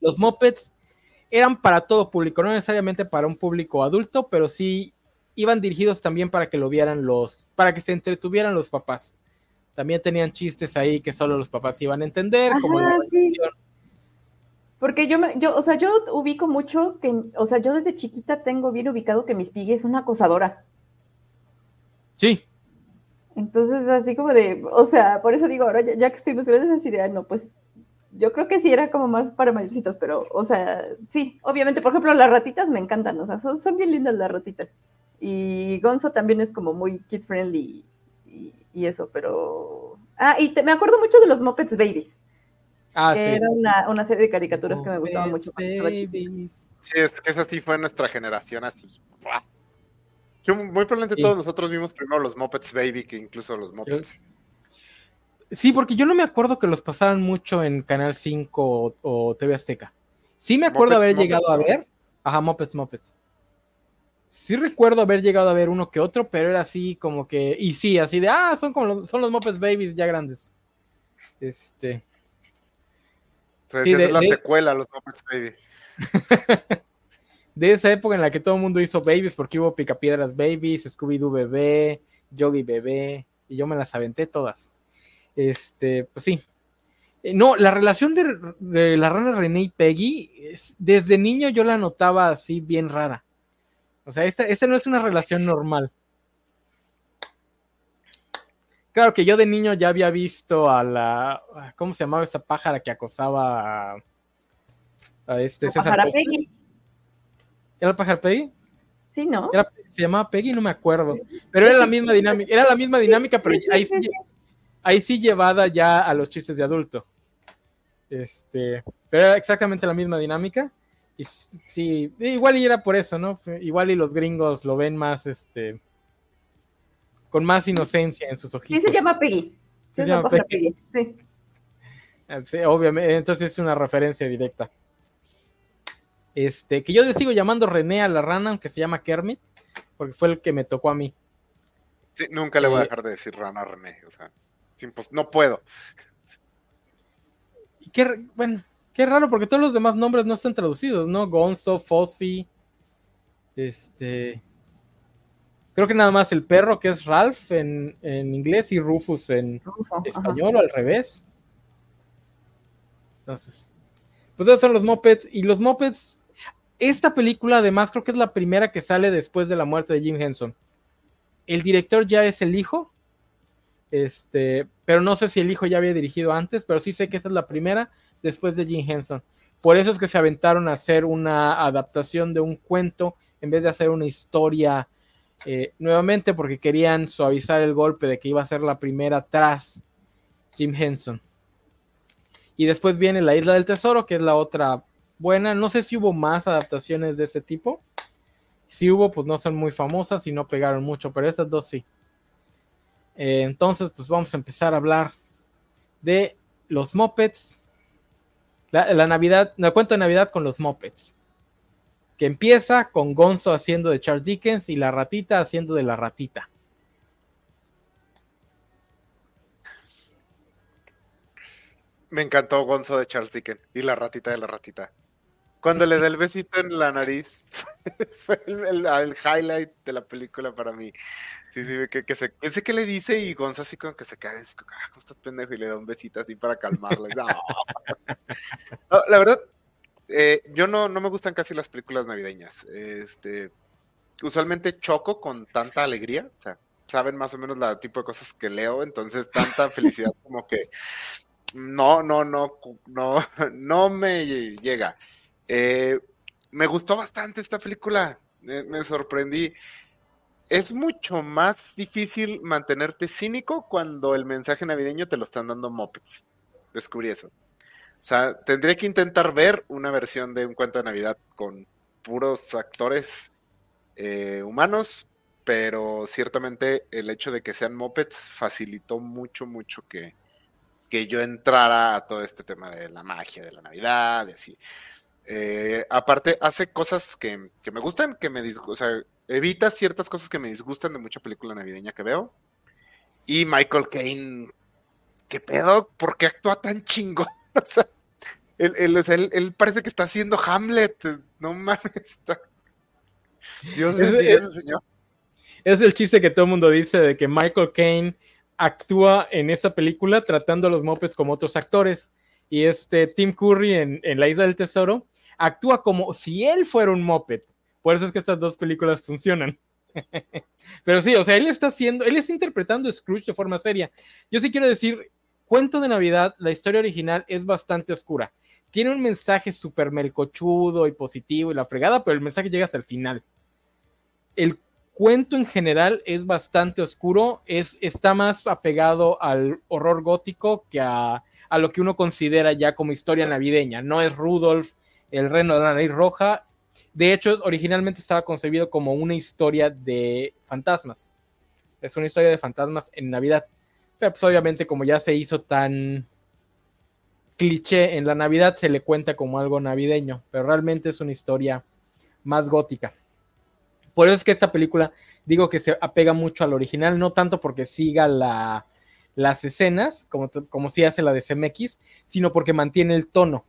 los mopeds eran para todo público, no necesariamente para un público adulto, pero sí iban dirigidos también para que lo vieran los, para que se entretuvieran los papás. También tenían chistes ahí que solo los papás iban a entender, como porque yo, me, yo, o sea, yo ubico mucho que, o sea, yo desde chiquita tengo bien ubicado que Miss Piggy es una acosadora. Sí. Entonces, así como de, o sea, por eso digo, ahora ya, que estoy más grande, esa idea, no, pues yo creo que sí era como más para mayorcitos, pero, o sea, sí, obviamente, por ejemplo, las ratitas me encantan, o sea, son, bien lindas las ratitas. Y Gonzo también es como muy kid friendly y, eso, pero. Ah, y me acuerdo mucho de los Muppets Babies. Ah, Era una, serie de caricaturas que me gustaba mucho Sí, es que esa sí fue nuestra generación. Así, Yo, muy probablemente todos nosotros vimos primero los Muppets Baby que incluso los Muppets. Sí, porque yo no me acuerdo que los pasaran mucho en Canal 5 o, TV Azteca. Sí me acuerdo haber llegado a ver. Ajá, Muppets, Muppets. Sí recuerdo haber llegado a ver uno que otro, pero era así como que. Y sí, así de, ah, son como los, son los Muppets Babies ya grandes. Este de, la secuela, los Muppets Baby. *laughs* de esa época en la que todo el mundo hizo babies, porque hubo Picapiedras Babies, Scooby-Doo Bebé, Yogi Bebé, y yo me las aventé todas. Este, pues sí. Eh, no, la relación de, la rana René y Peggy, desde niño yo la notaba así bien rara. O sea, esta, esta no es una relación normal. Claro que yo de niño ya había visto a la. ¿Cómo se llamaba esa pájara que acosaba a, este César? Peggy. ¿Era el pájaro Peggy? Sí, ¿no? se llamaba Peggy, no me acuerdo. Pero era la misma dinámica, era la misma dinámica, pero ahí sí, ahí sí llevada ya a los chistes de adulto. Este, pero era exactamente la misma dinámica. Y sí, igual y era por eso, ¿no? Igual y los gringos lo ven más, este, con más inocencia en sus ojitos. Sí, se llama Peggy. se, llama Peggy. Ah, sí. obviamente, entonces es una referencia directa. Este, que yo le sigo llamando René a la rana, aunque se llama Kermit, porque fue el que me tocó a mí. Sí, nunca le voy a eh, dejar de decir rana a René, o sea, no puedo. Y qué, bueno, qué raro, porque todos los demás nombres no están traducidos, ¿no? Gonzo, Fossi, este, Creo que nada más el perro, que es Ralph en, inglés, y Rufus en español o al revés. Entonces, pues esos son los Muppets. Y los Muppets, esta película además creo que es la primera que sale después de la muerte de Jim Henson. El director ya es el hijo, este, pero no sé si el hijo ya había dirigido antes, pero sí sé que esta es la primera después de Jim Henson. Por eso es que se aventaron a hacer una adaptación de un cuento en vez de hacer una historia eh, nuevamente porque querían suavizar el golpe de que iba a ser la primera tras Jim Henson. Y después viene La Isla del Tesoro, que es la otra buena. No sé si hubo más adaptaciones de ese tipo. Si hubo, pues no son muy famosas y no pegaron mucho, pero esas dos sí. Eh, entonces, pues vamos a empezar a hablar de los Muppets. La, la Navidad, la cuento de Navidad con los Muppets que empieza con Gonzo haciendo de Charles Dickens y la ratita haciendo de la ratita. Me encantó Gonzo de Charles Dickens y la ratita de la ratita. Cuando le *laughs* da el besito en la nariz, *laughs* fue el, highlight de la película para mí. Sí, sí, que, que se, pensé que le dice y Gonzo así como que se cae, así como, carajo, estás pendejo, y le da un besito así para calmarle. *laughs* la verdad, eh, yo no, no me gustan casi las películas navideñas. Este, usualmente choco con tanta alegría, o sea, saben más o menos el tipo de cosas que leo, entonces tanta felicidad como que no, no, no, no, no me llega. Eh, me gustó bastante esta película, me sorprendí. Es mucho más difícil mantenerte cínico cuando el mensaje navideño te lo están dando mopeds. Descubrí eso. O sea, tendría que intentar ver una versión de un cuento de Navidad con puros actores eh, humanos, pero ciertamente el hecho de que sean mopeds facilitó mucho, mucho que, que yo entrara a todo este tema de la magia, de la Navidad, de así. Eh, aparte, hace cosas que, me gustan, que me o sea, evita ciertas cosas que me disgustan de mucha película navideña que veo. Y Michael Caine, ¿qué pedo? ¿Por qué actúa tan chingo? *laughs* O sea, él, parece que está haciendo Hamlet. No mames, está. Dios bendiga ese señor. Es el chiste que todo el mundo dice de que Michael Caine actúa en esa película tratando a los mopes como otros actores. Y este Tim Curry en, en La Isla del Tesoro actúa como si él fuera un moped. Por eso es que estas dos películas funcionan. *laughs* Pero sí, o sea, él está haciendo, él está interpretando a Scrooge de forma seria. Yo sí quiero decir, Cuento de Navidad, la historia original es bastante oscura. Tiene un mensaje súper melcochudo y positivo y la fregada, pero el mensaje llega hasta el final. El cuento en general es bastante oscuro, es, está más apegado al horror gótico que a, a lo que uno considera ya como historia navideña. No es Rudolf, el reno de la nariz roja. De hecho, originalmente estaba concebido como una historia de fantasmas. Es una historia de fantasmas en Navidad. Pero pues obviamente como ya se hizo tan cliché en la Navidad, se le cuenta como algo navideño. Pero realmente es una historia más gótica. Por eso es que esta película, digo que se apega mucho al original, no tanto porque siga la, las escenas, como, como si hace la de CMX, sino porque mantiene el tono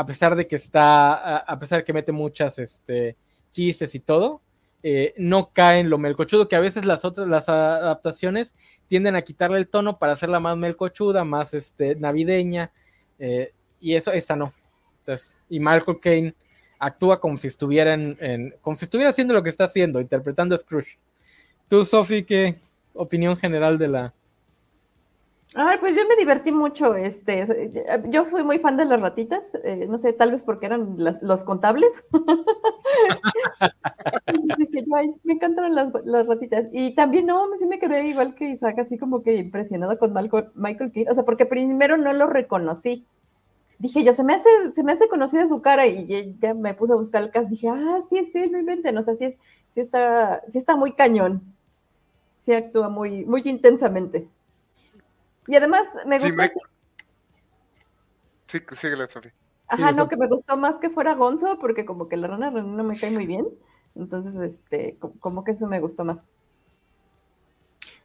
a pesar de que está, a pesar de que mete muchas este, chistes y todo, eh, no cae en lo melcochudo, que a veces las otras, las adaptaciones tienden a quitarle el tono para hacerla más melcochuda, más este, navideña, eh, y eso, esta no. Y Michael Kane actúa como si estuviera en, como si estuviera haciendo lo que está haciendo, interpretando a Scrooge. Tú, Sophie, ¿qué opinión general de la, Ay, pues yo me divertí mucho. Este, yo fui muy fan de las ratitas. Eh, no sé, tal vez porque eran los contables. *laughs* me encantaron las, ratitas. Y también, no, sí me quedé igual que Isaac, así como que impresionado con Michael King. O sea, porque primero no lo reconocí. Dije yo, se me hace, se me hace conocida su cara y ya me puse a buscar el cast. Dije, ah, sí es él, no inventen. O sea, sí, es, sí, está, sí está muy cañón. Sí actúa muy, muy intensamente. Y además me gustó. Sí, sí síguele, Sofía. Ajá, no, que me gustó más que fuera Gonzo, porque como que la rana René no me cae muy bien. Entonces, este, como que eso me gustó más.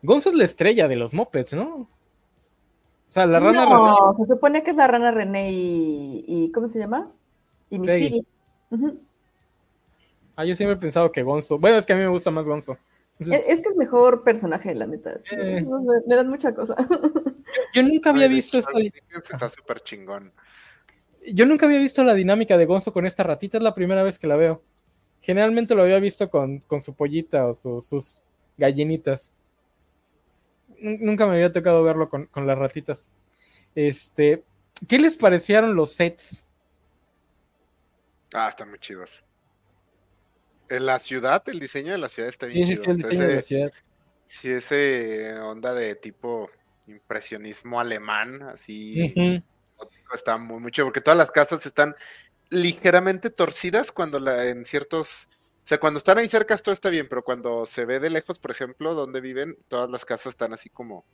Gonzo es la estrella de los mopeds, ¿no? O sea, la rana no, René. se supone que es la rana René y. ¿Cómo se llama? Y Miss Piggy. Ah, yo siempre he pensado que Gonzo. Bueno, es que a mí me gusta más Gonzo. Es que es mejor personaje, la neta. Eh. me, dan mucha cosa. *laughs* Yo nunca había visto esta. Está súper chingón. Yo nunca había visto la dinámica de Gonzo con esta ratita, es la primera vez que la veo. Generalmente lo había visto con, su pollita o sus gallinitas. Nunca me había tocado verlo con, con las ratitas. Este, ¿qué les parecieron los sets? Ah, están muy chidos. En la ciudad, el diseño de la ciudad está bien sí, chido. Sí, el diseño de la ciudad. Sí, ese onda de tipo impresionismo alemán, así está muy mucho, porque todas las casas están ligeramente torcidas cuando la, en ciertos, o sea, cuando están ahí cerca todo está bien, pero cuando se ve de lejos, por ejemplo, donde viven, todas las casas están así como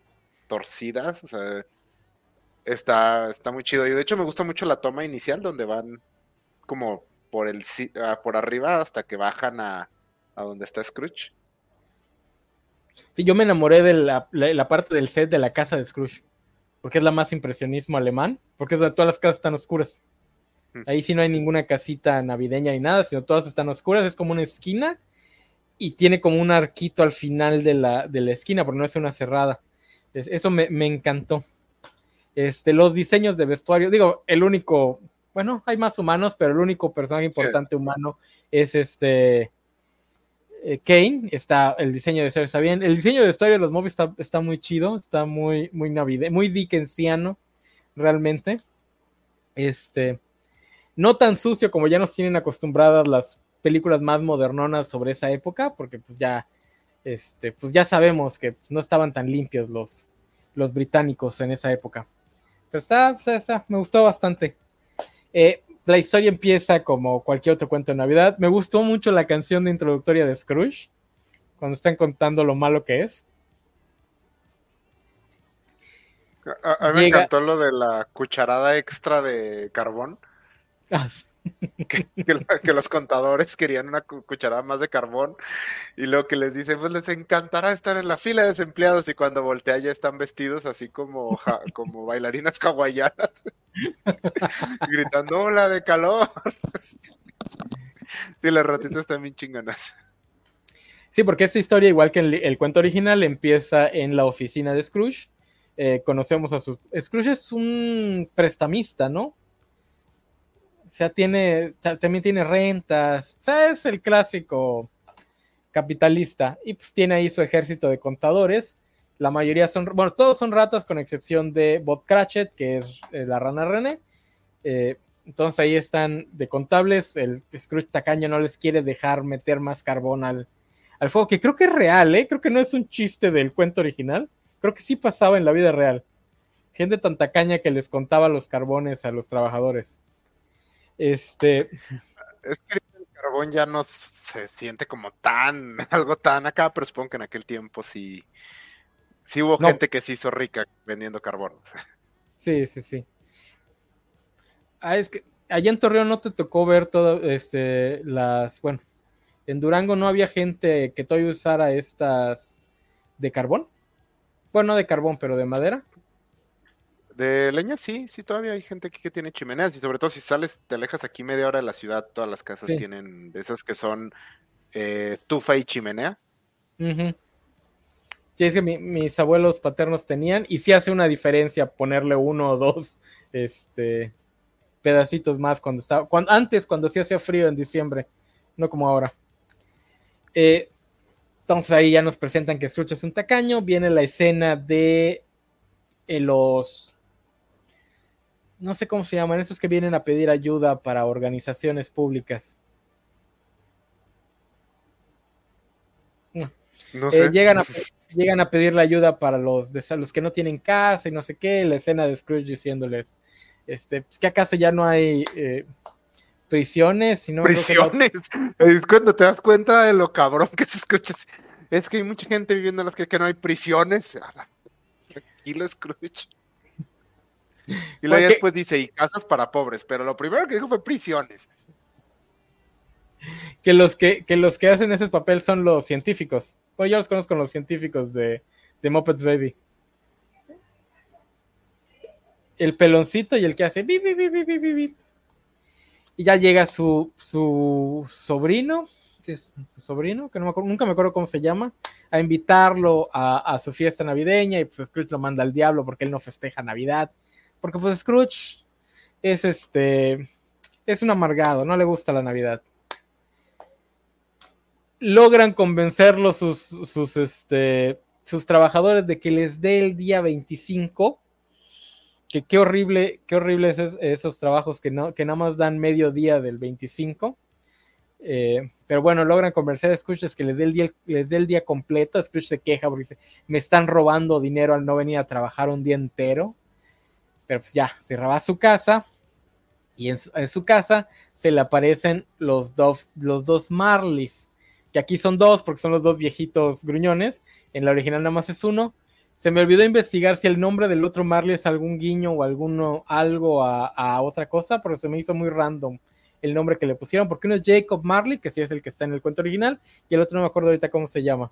torcidas, o sea, está, está muy chido. Y de hecho me gusta mucho la toma inicial donde van como por el ah, por arriba hasta que bajan a, a donde está Scrooge. Sí, yo me enamoré de la, parte del set de la casa de Scrooge, porque es la más impresionismo alemán, porque es donde todas las casas están oscuras. Mm. Ahí sí no hay ninguna casita navideña ni nada, sino todas están oscuras, es como una esquina y tiene como un arquito al final de la, de la esquina, porque no es una cerrada. Eso me, me encantó. Este, los diseños de vestuario, digo, el único bueno, hay más humanos, pero el único personaje importante humano es este eh, Kane. Está, el diseño de historia está bien. El diseño de historia de los móviles está, muy chido, está muy, muy navideño, muy dickensiano, realmente. Este, no tan sucio como ya nos tienen acostumbradas las películas más modernonas sobre esa época, porque pues ya, este, pues ya sabemos que pues, no estaban tan limpios los, los británicos en esa época. Pero está, está, está me gustó bastante. Eh, la historia empieza como cualquier otro cuento de Navidad. Me gustó mucho la canción de introductoria de Scrooge, cuando están contando lo malo que es. A, mí me encantó lo de la cucharada extra de carbón. Ah, *laughs* que, los contadores querían una cucharada más de carbón y luego que les dice, pues les encantará estar en la fila de desempleados y cuando voltea ya están vestidos así como, como bailarinas hawaianas, *laughs* gritando, hola de calor. sí, las ratitas están bien chinganas. Sí, porque esta historia, igual que el, cuento original, empieza en la oficina de Scrooge. Eh, conocemos a su... Scrooge es un prestamista, ¿no? O sea, tiene, también tiene rentas. O sea, es el clásico capitalista. Y pues tiene ahí su ejército de contadores. La mayoría son, bueno, todos son ratas con excepción de Bob Cratchit, que es eh, la rana René. Eh, entonces ahí están de contables. El Scrooge tacaño no les quiere dejar meter más carbón al, al fuego, que creo que es real, ¿eh? Creo que no es un chiste del cuento original. Creo que sí pasaba en la vida real. Gente tan tacaña que les contaba los carbones a los trabajadores. Este. Es que el carbón ya no se siente como tan, *laughs* algo tan acá, pero supongo que en aquel tiempo sí, sí hubo gente que se hizo rica vendiendo carbón. Sí, sí, sí. Ah, es que allá en Torreón no te tocó ver todas este, las, bueno, en Durango no había gente que todavía usara estas de carbón. Bueno, no de carbón, pero de madera. De leña sí, sí, todavía hay gente aquí que tiene chimeneas y sobre todo si sales, te alejas aquí media hora de la ciudad, todas las casas tienen de esas que son eh, estufa y chimenea. Sí, es que mis abuelos paternos tenían y sí hace una diferencia ponerle uno o dos este, pedacitos más cuando estaba, cuando, antes cuando sí hacía frío en diciembre, no como ahora. Eh, entonces ahí ya nos presentan que Scrooge es un tacaño, viene la escena de eh, los no sé cómo se llaman, esos que vienen a pedir ayuda para organizaciones públicas. No eh, sé. llegan, a, llegan a pedir la ayuda para los, los que no tienen casa y no sé qué, la escena de Scrooge diciéndoles, este, pues que acaso ya no hay eh, prisiones, sino prisiones. *laughs* Es cuando te das cuenta de lo cabrón que se escucha. Es que hay mucha gente viviendo en las que, que no hay prisiones. *laughs* Tranquilo, Scrooge. Y luego después dice, y casas para pobres, pero lo primero que dijo fue prisiones. Que los que, los que hacen ese papel son los científicos. Bueno, yo los conozco los científicos de, de Muppets Baby. El peloncito y el que hace y ya llega su, su sobrino, su sobrino, que no nunca me acuerdo cómo se llama, a invitarlo a, a, su fiesta navideña y pues Scrooge lo manda al diablo porque él no festeja Navidad. Porque pues Scrooge es este, es un amargado, no le gusta la Navidad. Logran convencerlo sus, sus, este, sus trabajadores de que les dé el día 25. Que qué horrible, qué horrible es esos trabajos que, no, que nada más dan medio día del 25. Eh, pero bueno, logran convencer a Scrooge que les dé el día, les dé el día completo. Scrooge se queja porque dice, me están robando dinero al no venir a trabajar un día entero pero pues ya, cerraba su casa y en su, casa se le aparecen los, los dos Marleys, que aquí son dos porque son los dos viejitos gruñones, en la original nada más es uno. Se me olvidó investigar si el nombre del otro Marley es algún guiño o alguno, algo a, otra cosa, pero se me hizo muy random el nombre que le pusieron, porque uno es Jacob Marley, que sí es el que está en el cuento original, y el otro no me acuerdo ahorita cómo se llama.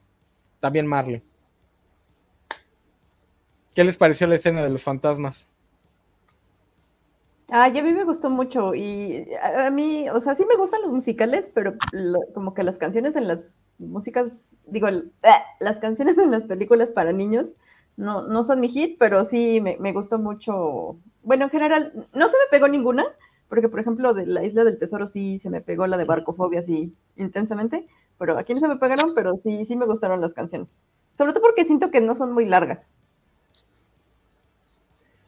También Marley. ¿Qué les pareció la escena de los fantasmas? Ah, a mí me gustó mucho y a, mí, o sea, sí me gustan los musicales, pero como que las canciones en las músicas, digo, eh, las canciones *laughs* en las películas para niños no, no son mi hit, pero sí me, me, gustó mucho. Bueno, en general, no se me pegó ninguna, porque por ejemplo de la Isla del Tesoro sí se me pegó la de Barcofobia así intensamente, pero aquí no se me pegaron, pero sí, sí me gustaron las canciones. Sobre todo porque siento que no son muy largas.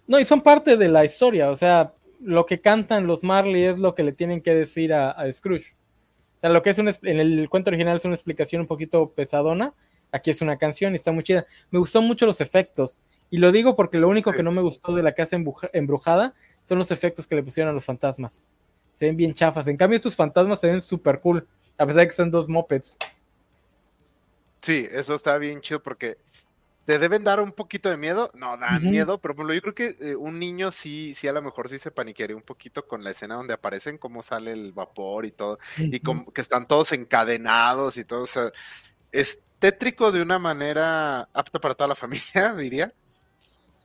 No, y son parte de la historia, o sea, lo que cantan los Marley es lo que le tienen que decir a, Scrooge. O sea, lo que es un, en el cuento original es una explicación un poquito pesadona. Aquí es una canción y está muy chida. Me gustó mucho los efectos. Y lo digo porque lo único que no me gustó de la casa embrujada son los efectos que le pusieron a los fantasmas. Se ven bien chafas. En cambio, estos fantasmas se ven súper cool, a pesar de que son dos mopeds. Sí, eso está bien chido porque te deben dar un poquito de miedo. No, dan miedo, pero yo creo que eh, un niño sí, sí, a lo mejor sí se paniquearía un poquito con la escena donde aparecen cómo sale el vapor y todo, y como que están todos encadenados y todo. O sea, es tétrico de una manera apta para toda la familia, *laughs* diría.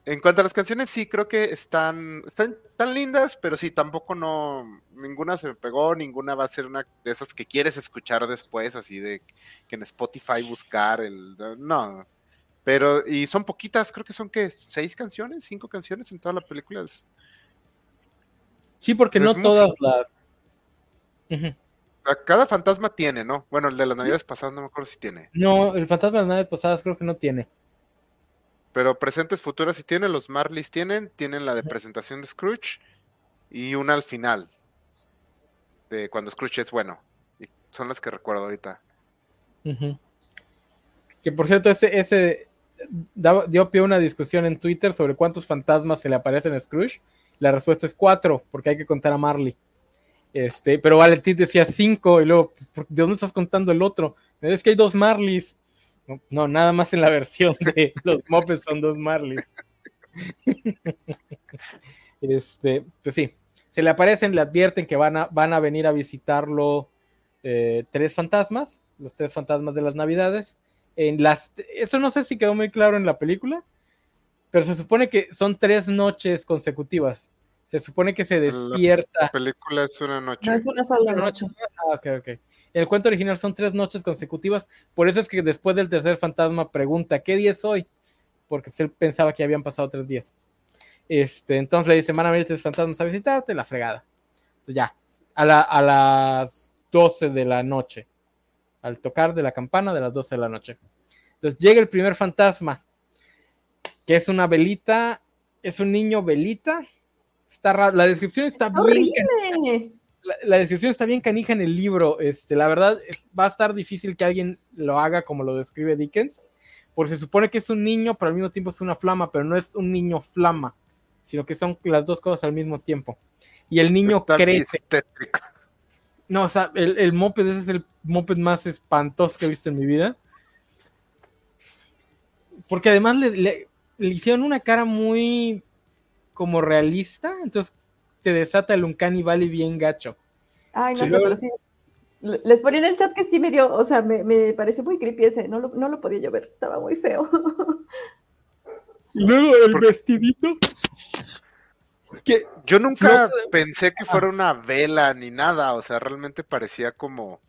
En cuanto a las canciones, sí, creo que están, están tan lindas, pero sí, tampoco no, ninguna se me pegó, ninguna va a ser una de esas que quieres escuchar después, así de que en Spotify buscar el, no, pero, y son poquitas, creo que son que seis canciones, cinco canciones en toda la película. Sí, porque no todas las... Cada fantasma tiene, ¿no? Bueno, el de las navidades pasadas no me acuerdo si tiene. No, el fantasma de las navidades pasadas creo que no tiene. Pero presentes futuras sí tienen, los Marleys tienen, tienen la de presentación de Scrooge y una al final, de cuando Scrooge es bueno. Y son las que recuerdo ahorita. Que por cierto, ese, ese dio pie a una discusión en Twitter sobre cuántos fantasmas se le aparecen a Scrooge. La respuesta es cuatro, porque hay que contar a Marley. Este, pero Valentín decía cinco, y luego, pues, ¿de dónde estás contando el otro? Es que hay dos Marleys. No, nada más en la versión de los mopes son dos Marleys. este, pues sí, se le aparecen, le advierten que van a, van a venir a visitarlo eh, tres fantasmas, los tres fantasmas de las Navidades. En las, eso no sé si quedó muy claro en la película, pero se supone que son tres noches consecutivas. Se supone que se despierta. La película es una noche. No es una sola noche. Ah, ok, ok el cuento original son tres noches consecutivas, por eso es que después del tercer fantasma pregunta, ¿qué día es hoy? Porque él pensaba que habían pasado tres días. Este, entonces le dice, van a venir tres fantasmas a visitarte, la fregada. ya, a, a las 12 de la noche, al tocar de la campana de las 12 de la noche. Entonces llega el primer fantasma, que es una velita, es un niño velita. Está raro, la descripción está bien la, descripción está bien canija en el libro. Este, la verdad, va a estar difícil que alguien lo haga como lo describe Dickens, porque se supone que es un niño, pero al mismo tiempo es una flama, pero no es un niño flama, sino que son las dos cosas al mismo tiempo. Y el niño crece. No, o sea, el, el moped ese es el moped más espantoso que he visto en mi vida. Porque además le, le hicieron una cara muy como realista, entonces te desata el Uncanny Valley bien gacho. Ay, no sé, pero sí. Les ponía en el chat que sí me dio, o sea, me, pareció muy creepy ese, no lo, no lo podía yo ver, estaba muy feo. Y luego el vestidito. Que yo nunca pensé que fuera una vela ni nada, o sea, realmente parecía como.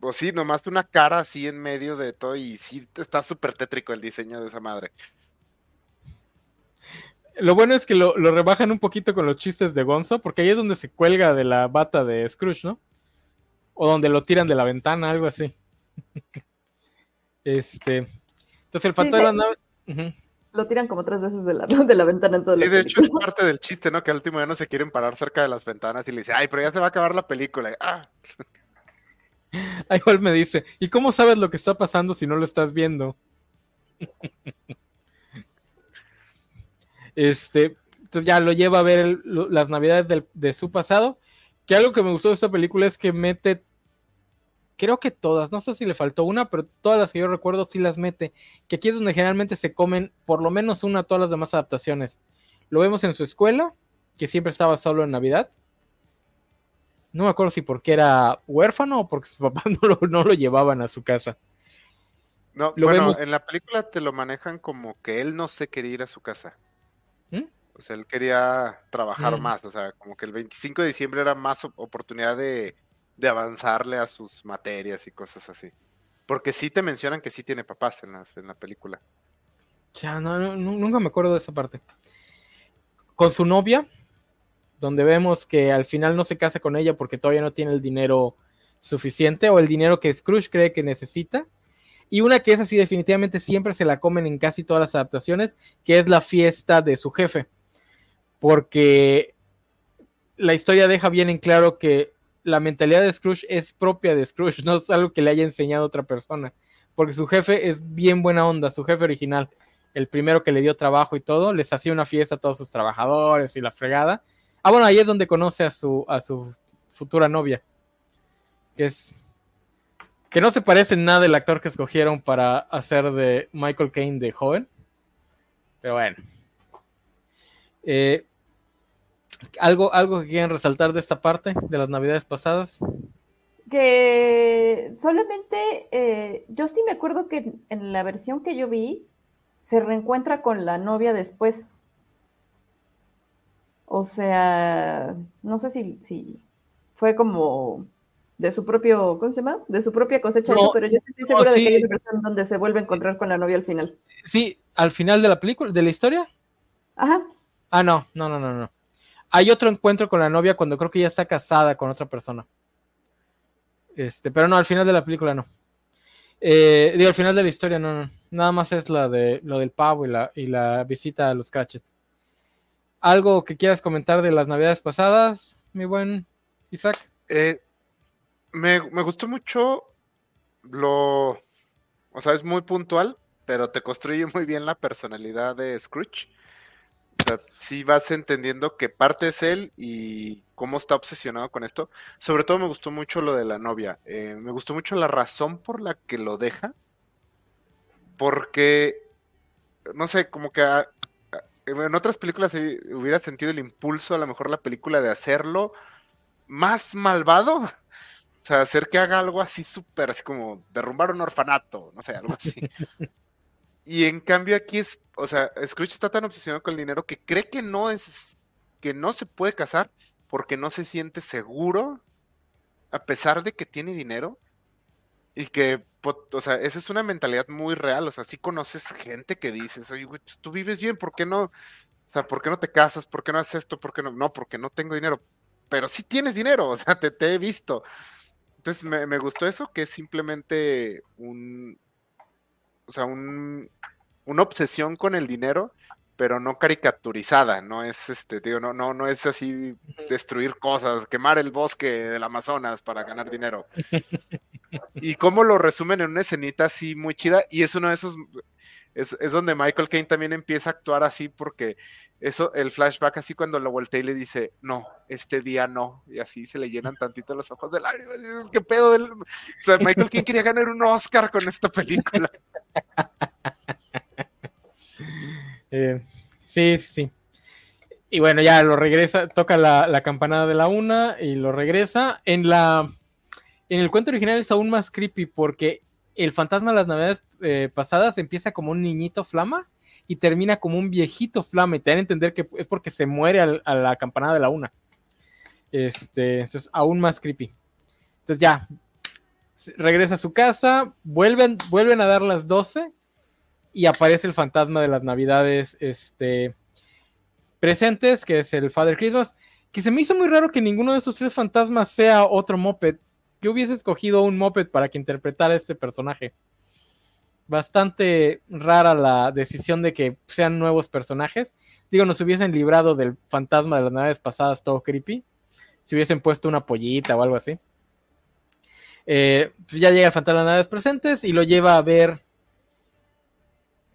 O sí, nomás una cara así en medio de todo y sí está súper tétrico el diseño de esa madre. Lo bueno es que lo, rebajan un poquito con los chistes de Gonzo, porque ahí es donde se cuelga de la bata de Scrooge, ¿no? O donde lo tiran de la ventana, algo así. *laughs* este. Entonces el fantasma Lo tiran como tres veces de la, *laughs* de la ventana en todo Sí, de hecho es parte del chiste, ¿no? Que al último ya no se quieren parar cerca de las ventanas y le dice, ay, pero ya se va a acabar la película. Ah. *laughs* igual me dice, ¿y cómo sabes lo que está pasando si no lo estás viendo? *laughs* Este, ya lo lleva a ver las navidades de su pasado. Que algo que me gustó de esta película es que mete, creo que todas, no sé si le faltó una, pero todas las que yo recuerdo sí las mete. Que aquí es donde generalmente se comen por lo menos una todas las demás adaptaciones. Lo vemos en su escuela, que siempre estaba solo en Navidad. No me acuerdo si porque era huérfano o porque sus *laughs* papás no lo, no lo llevaban a su casa. No, bueno, en la película te lo manejan como que él no se quería ir a su casa. ¿Mm? O sea, él quería trabajar mm. más, o sea, como que el 25 de diciembre era más oportunidad de, avanzarle a sus materias y cosas así. Porque sí te mencionan que sí tiene papás en la, película. Ya, no, nunca me acuerdo de esa parte. Con su novia, donde vemos que al final no se casa con ella porque todavía no tiene el dinero suficiente o el dinero que Scrooge cree que necesita y una que es así definitivamente siempre se la comen en casi todas las adaptaciones, que es la fiesta de su jefe. Porque la historia deja bien en claro que la mentalidad de Scrooge es propia de Scrooge, *laughs* no es algo que le haya enseñado otra persona. Porque su jefe es bien buena onda, su jefe original. el primero que le dio trabajo y todo, les hacía una fiesta a todos sus trabajadores y la fregada. Ah, bueno, ahí es donde conoce a su, a su futura novia, que es que no se parece en nada el actor que escogieron para hacer de Michael Caine de joven. Pero bueno. Eh, ¿algo, ¿Algo que quieran resaltar de esta parte, de las navidades pasadas? Que solamente, eh, yo sí me acuerdo que en la versión que yo vi, se reencuentra con la novia después. O sea, no sé si, si fue como de su propio, ¿cómo se llama? De su propia cosecha, eso, pero yo sí estoy segura de que hay una versión donde se vuelve a encontrar con la novia al final. Sí, al final de la película, de la historia. Ajá. Ah, no, no, no, no, no. Hay otro encuentro con la novia cuando creo que ya está casada con otra persona. Este, pero no, al final de la película no. Eh, digo, al final de la historia no. Nada más es la de lo del pavo y la, visita a los Cratchit. ¿Algo que quieras comentar de las navidades pasadas, mi buen Isaac? Eh, me, gustó mucho lo. O sea, es muy puntual, pero te construye muy bien la personalidad de Scrooge. Sea, sí vas entendiendo que parte es él y cómo está obsesionado con esto. Sobre todo me gustó mucho lo de la novia. Eh, me gustó mucho la razón por la que lo deja. Porque, no sé, como que en otras películas hubiera sentido el impulso, a lo mejor la película de hacerlo más malvado *laughs* o sea, hacer que haga algo así súper, así como derrumbar un orfanato, no sé, algo así. *laughs* y en cambio aquí es, o sea, Scrooge está tan obsesionado con el dinero que cree que no es, que no se puede casar porque no se siente seguro a pesar de que tiene dinero. Y que, o sea, esa es una mentalidad muy real. O sea, si conoces gente que dices, oye, güey, tú vives bien, ¿por qué no? O sea, ¿por qué no te casas? ¿Por qué no haces esto? ¿Por qué no? No, porque no tengo dinero. Pero sí tienes dinero, o sea, te he visto. Entonces me, gustó eso, que es simplemente un, o sea, un, una obsesión con el dinero, pero no caricaturizada, no es este, digo, no, no, no es así destruir cosas, quemar el bosque del Amazonas para ganar dinero. *laughs* y cómo lo resumen en una escenita así muy chida, y es uno de esos, es, es donde Michael Caine también empieza a actuar así porque eso, el flashback así cuando lo voltea y le dice, no, este día no, y así se le llenan tantito los ojos de lágrimas, qué pedo del... O sea, Michael King quería ganar un Oscar con esta película. *laughs* Eh, sí, sí. Y bueno, ya lo regresa, toca la, campanada de la una y lo regresa. En la en el cuento original es aún más creepy porque el fantasma de las navidades eh, pasadas empieza como un niñito flama y termina como un viejito flama y te dan a entender que es porque se muere a la campanada de la una. Este, entonces, aún más creepy. Entonces ya, regresa a su casa, vuelven, vuelven a dar las 12 y aparece el fantasma de las navidades este, presentes, que es el Father Christmas, que se me hizo muy raro que ninguno de esos tres fantasmas sea otro moped. Que hubiese escogido un moped para que interpretara este personaje bastante rara la decisión de que sean nuevos personajes. Digo, nos hubiesen librado del fantasma de las naves pasadas, todo creepy. Si hubiesen puesto una pollita o algo así. Eh, pues ya llega el fantasma de las naves presentes y lo lleva a ver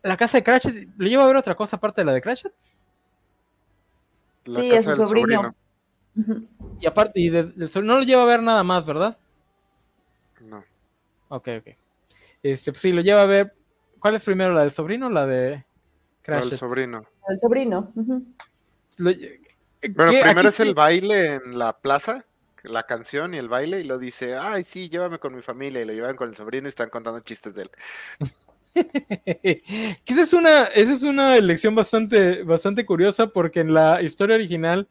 la casa de Cratchit. ¿Lo lleva a ver otra cosa aparte de la de Cratchit? sí, es su sobrino. Y aparte, y no lo lleva a ver nada más, ¿verdad? No. Ok, ok. Este, pues sí, lo lleva a ver. ¿Cuál es primero, la del sobrino o la de Crash? El sobrino. El sobrino. Bueno, primero es el baile en la plaza, la canción y el baile, y lo dice, ay, sí, llévame con mi familia, y lo llevan con el sobrino y están contando chistes de él. *laughs* esa es una, esa es una elección bastante, bastante curiosa, porque en la historia original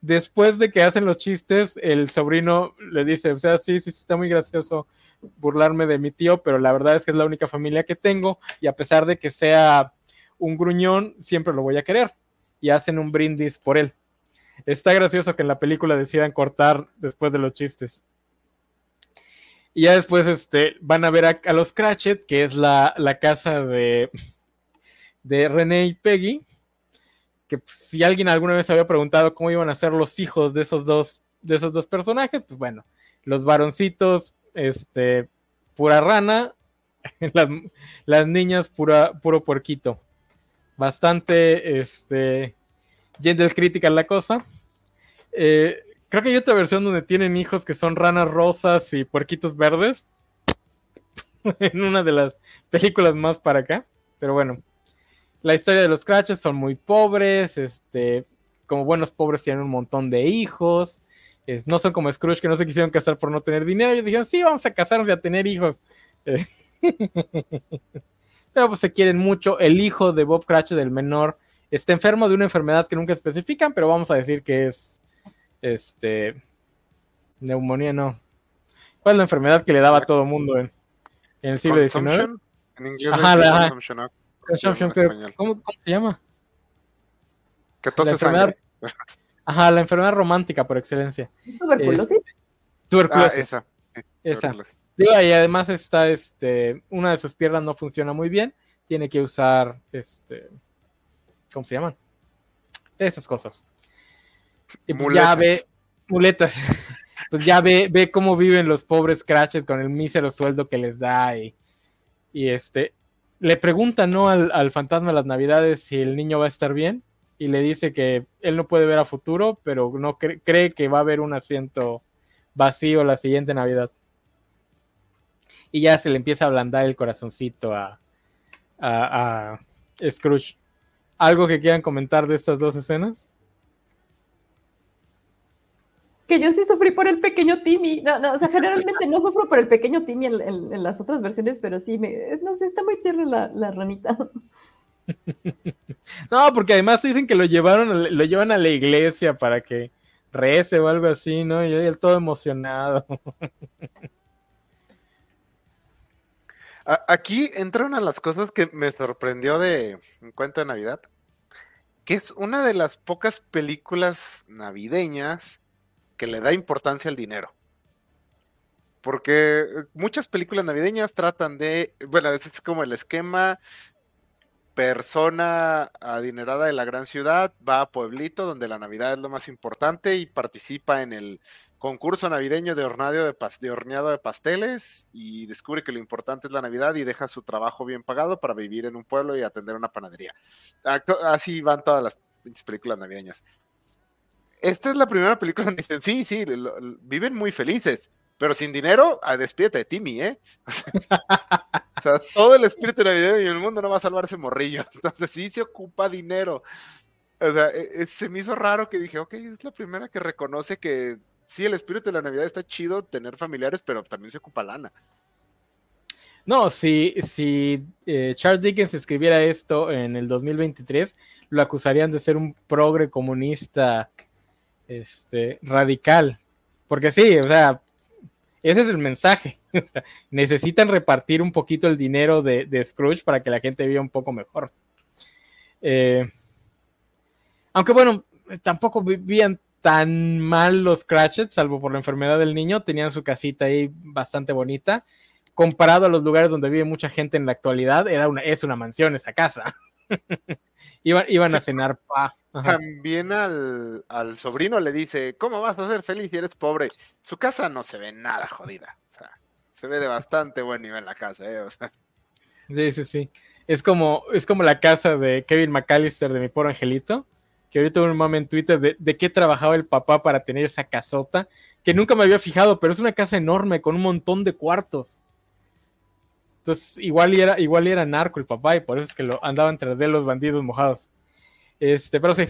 después de que hacen los chistes, el sobrino le dice, o sea, sí, sí, está muy gracioso burlarme de mi tío, pero la verdad es que es la única familia que tengo y a pesar de que sea un gruñón, siempre lo voy a querer. Y hacen un brindis por él. Está gracioso que en la película decidan cortar después de los chistes. Y ya después este, van a ver a, los Cratchit, que es la, la casa de, de René y Peggy, que pues, si alguien alguna vez había preguntado cómo iban a ser los hijos de esos dos, de esos dos personajes, pues bueno, los varoncitos, este, pura rana, *laughs* las, niñas, pura, puro puerquito. bastante este, gender critical la cosa. Eh, creo que hay otra versión donde tienen hijos que son ranas rosas y puerquitos verdes. *laughs* en una de las películas más para acá. Pero bueno, la historia de los Cratchits son muy pobres. Este, como buenos pobres tienen un montón de hijos. no son como Scrooge que no se quisieron casar por no tener dinero. Ellos dijeron, sí, vamos a casarnos y a tener hijos. *laughs* Pero pues se quieren mucho. El hijo de Bob Cratchit, el menor, está enfermo de una enfermedad que nunca especifican, pero vamos a decir que es este neumonía, no. ¿Cuál es la enfermedad que le daba a todo el mundo en, el siglo XIX? En inglés Ajá, la, ¿cómo, se llama? Que tose sangre. *laughs* Ajá, la enfermedad romántica por excelencia. ¿Tuberculosis? tuberculosis. Ah, esa. esa. y además está, este, una de sus piernas no funciona muy bien. Tiene que usar, este, ¿cómo se llaman? Esas cosas. Y pues ya ve, muletas. *laughs* pues ya ve, ve cómo viven los pobres Cratchit con el mísero sueldo que les da y, y este, le pregunta, ¿no? Al, fantasma de las navidades si el niño va a estar bien y le dice que él no puede ver a futuro, pero no cree que va a haber un asiento vacío la siguiente Navidad. Y ya se le empieza a ablandar el corazoncito a, a, a Scrooge. ¿Algo que quieran comentar de estas dos escenas? que yo sí sufrí por el pequeño Timmy. No, no, o sea, generalmente no sufro por el pequeño Timmy en, las otras versiones, pero sí, me, no sé, está muy tierna la, ranita. *laughs* No, porque además dicen que lo llevaron, lo llevan a la iglesia para que rece o algo así, ¿no? Y él todo emocionado. *laughs* Aquí entra una de las cosas que me sorprendió de Cuento de Navidad, que es una de las pocas películas navideñas que le da importancia al dinero. Porque eh, muchas películas navideñas tratan de, bueno, es como el esquema persona adinerada de la gran ciudad va a pueblito donde la Navidad es lo más importante y participa en el concurso navideño de de, de, horneado de pasteles y descubre que lo importante es la Navidad y deja su trabajo bien pagado para vivir en un pueblo y atender una panadería. Así van todas las películas navideñas esta es la primera película donde dicen, sí, sí, viven muy felices, pero sin dinero, ah, despídete de Timmy, ¿eh? *laughs* O sea, todo el espíritu navideño y el mundo no va a salvar ese morrillo. *laughs* Entonces sí se ocupa dinero. O sea, e, e, se me hizo raro que dije, ok, es la primera que reconoce que sí, el espíritu de la Navidad está chido tener familiares, pero también se ocupa lana. No, si, si eh, Charles Dickens escribiera esto en el 2023, lo acusarían de ser un progre comunista este, radical. Porque sí, o sea, ese es el mensaje. *laughs* necesitan repartir un poquito el dinero de, Scrooge para que la gente viva un poco mejor. Eh, aunque bueno, tampoco vivían tan mal los Cratchits, salvo por la enfermedad del niño, tenían su casita ahí bastante bonita. Comparado a los lugares donde vive mucha gente en la actualidad, era una, es una mansión esa casa. *laughs* Iban, a cenar pa. También al, sobrino le dice, ¿cómo vas a ser feliz si eres pobre? Su casa no se ve nada jodida. O sea, se ve de bastante buen nivel la casa, ¿eh? Sí, sí, sí. Es como, es como la casa de Kevin McAllister de mi pobre angelito, que ahorita un mame en Twitter de, de qué trabajaba el papá para tener esa casota, que nunca me había fijado, pero es una casa enorme con un montón de cuartos. Entonces, igual era, igual era narco el papá y por eso es que lo andaban tras de los bandidos mojados. Este, pero sí.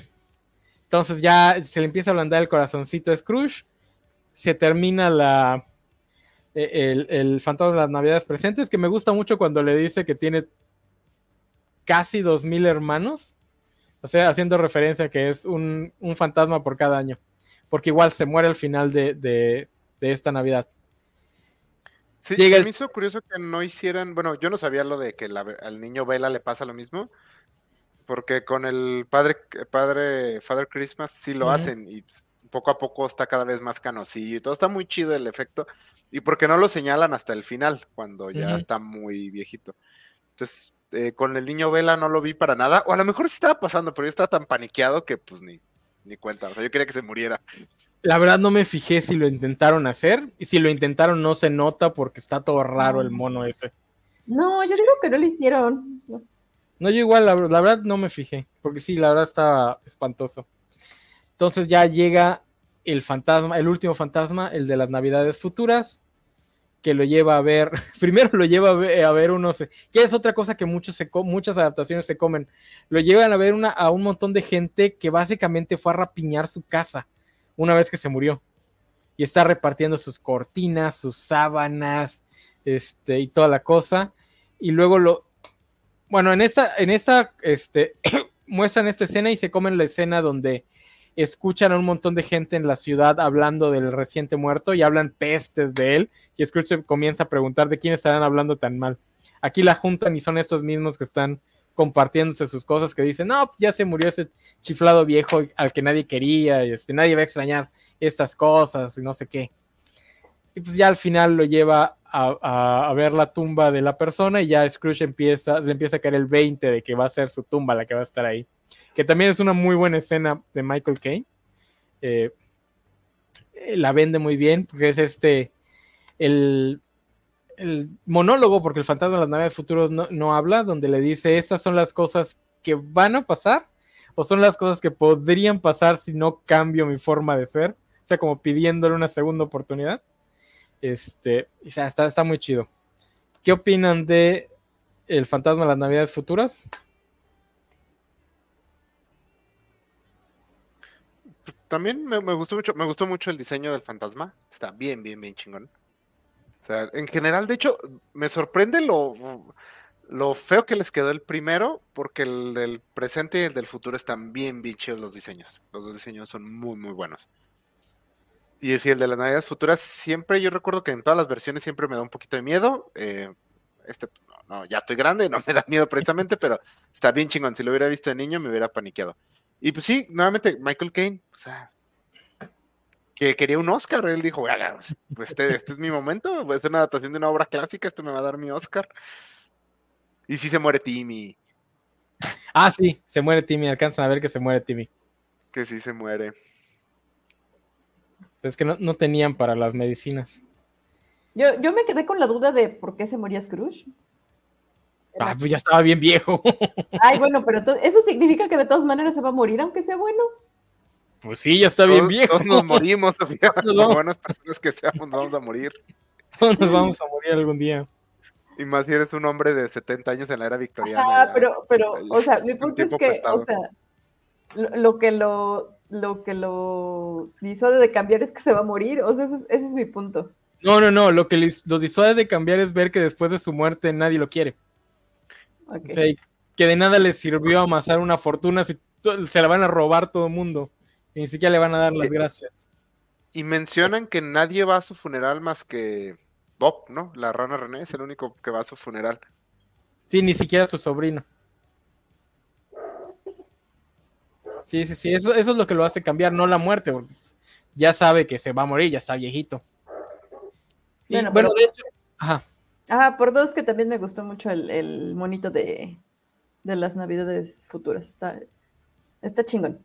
Entonces ya se le empieza a ablandar el corazoncito a Scrooge. Se termina la. E, el, fantasma de las navidades presentes, que me gusta mucho cuando le dice que tiene casi dos mil hermanos. O sea, haciendo referencia a que es un, fantasma por cada año. Porque igual se muere al final de, de esta Navidad. Sí, se me hizo curioso que no hicieran, bueno, yo no sabía lo de que al niño Vela le pasa lo mismo, porque con el padre, padre Father Christmas sí lo hacen y poco a poco está cada vez más canosillo y todo está muy chido el efecto y porque no lo señalan hasta el final cuando ya está muy viejito. Entonces, eh, con el niño Vela no lo vi para nada, o a lo mejor sí estaba pasando, pero yo estaba tan paniqueado que pues ni, ni cuenta, o sea, yo quería que se muriera. La verdad no me fijé si lo intentaron hacer, y si lo intentaron no se nota porque está todo raro el mono ese. No, yo digo que no lo hicieron. No, yo igual, la, la verdad no me fijé, porque sí, la verdad estaba espantoso. Entonces ya llega el fantasma, el último fantasma, el de las navidades futuras, que lo lleva a ver, *laughs* primero lo lleva a ver, unos, que es otra cosa que muchos se, muchas adaptaciones se comen, lo llevan a ver una, a un montón de gente que básicamente fue a rapiñar su casa una vez que se murió. Y está repartiendo sus cortinas, sus sábanas, este y toda la cosa. Y luego lo, bueno en esta, en esta, este *clears throat* muestran esta escena y se comen la escena donde escuchan a un montón de gente en la ciudad hablando del reciente muerto y hablan pestes de él. Y Scrooge comienza a preguntar de quién estarán hablando tan mal. Aquí la juntan y son estos mismos que están compartiéndose sus cosas que dicen, no, pues ya se murió ese chiflado viejo al que nadie quería, este, nadie va a extrañar estas cosas y no sé qué. Y pues ya al final lo lleva a, a, ver la tumba de la persona y ya Scrooge empieza, le empieza a caer el 20 de que va a ser su tumba la que va a estar ahí que también es una muy buena escena de Michael Caine. Eh, la vende muy bien, porque es este, el, el, monólogo, porque el fantasma de las naves futuros no, no, habla, donde le dice, estas son las cosas que van a pasar, o son las cosas que podrían pasar si no cambio mi forma de ser, o sea, como pidiéndole una segunda oportunidad. Este, o sea, está, está muy chido. ¿Qué opinan de El fantasma de las navidades futuras? También me, gustó mucho, me gustó mucho el diseño del fantasma. Está bien, bien, bien chingón. O sea, en general, de hecho, me sorprende lo, feo que les quedó el primero, porque el del presente y el del futuro están bien, bien chidos los diseños. Los dos diseños son muy, muy buenos. Y si el de las navidades futuras, siempre yo recuerdo que en todas las versiones siempre me da un poquito de miedo. Eh, este, no, no, ya estoy grande, no me da miedo precisamente, pero está bien chingón. Si lo hubiera visto de niño, me hubiera paniqueado. Y pues sí, nuevamente, Michael Caine, o sea, que quería un Oscar. Él dijo, pues este, este, es mi momento, voy a hacer una adaptación de una obra clásica, esto me va a dar mi Oscar. Y sí se muere Timmy. Ah, sí, se muere Timmy, alcanzan a ver que se muere Timmy. Que sí se muere. Es que no, no tenían para las medicinas. Yo, yo me quedé con la duda de por qué se moría Scrooge. Ah, pues ya estaba bien viejo. *laughs* Ay, bueno, pero eso significa que de todas maneras se va a morir, aunque sea bueno. Pues sí, ya está todos, bien viejo. Todos nos *laughs* morimos, Sofía. Por buenas personas que seamos, nos vamos a morir. Todos nos vamos a morir algún día. Y más si eres un hombre de 70 años en la era victoriana. Ah, pero, pero, o sea, mi punto es que, prestado. o sea, lo, lo, que lo, lo que lo disuade de cambiar es que se va a morir. O sea, ese es, ese es mi punto. No, no, no. Lo que lo disuade de cambiar es ver que después de su muerte nadie lo quiere. Okay. O sea, que de nada le sirvió amasar una fortuna si se la van a robar todo el mundo. Y ni siquiera le van a dar las gracias. Y mencionan que nadie va a su funeral más que Bob, ¿no? La rana René es el único que va a su funeral. Sí, ni siquiera su sobrino. Sí, sí, sí, eso, eso es lo que lo hace cambiar, no la muerte, porque ya sabe que se va a morir, ya está viejito. Y, bueno, bueno de hecho, ajá. Ajá, por dos que también me gustó mucho el, el monito de, de, las navidades futuras. Está, está chingón.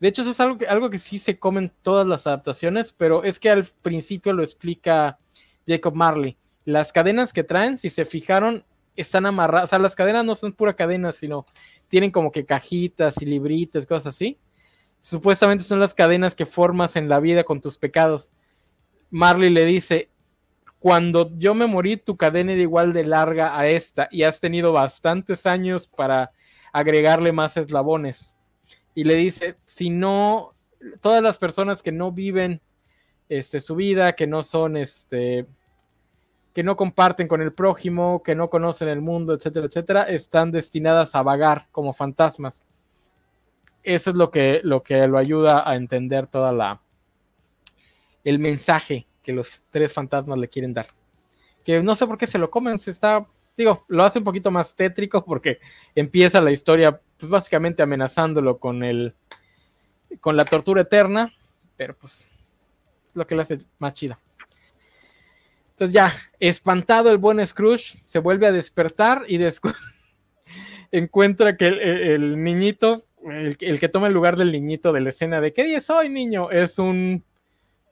De hecho, eso es algo que, algo que sí se comen todas las adaptaciones, pero es que al principio lo explica Jacob Marley. Las cadenas que traen, si se fijaron, están amarradas. O sea, las cadenas no son pura cadena, sino tienen como que cajitas y libritos, cosas así. Supuestamente son las cadenas que formas en la vida con tus pecados. Marley le dice, cuando yo me morí, tu cadena era igual de larga a esta y has tenido bastantes años para agregarle más eslabones. Y le dice, si no, todas las personas que no viven este, su vida, que no son, este, que no comparten con el prójimo, que no conocen el mundo, etcétera, etcétera, están destinadas a vagar como fantasmas. Eso es lo que, lo que lo ayuda a entender toda la, el mensaje que los tres fantasmas le quieren dar. Que no sé por qué se lo comen, se está, digo, lo hace un poquito más tétrico porque empieza la historia, pues básicamente amenazándolo con el, con la tortura eterna, pero pues lo que le hace más chida. Entonces ya, espantado el buen Scrooge, se vuelve a despertar y *laughs* encuentra que el, niñito, el, el, que toma el lugar del niñito de la escena de ¿qué día es hoy, niño? Es un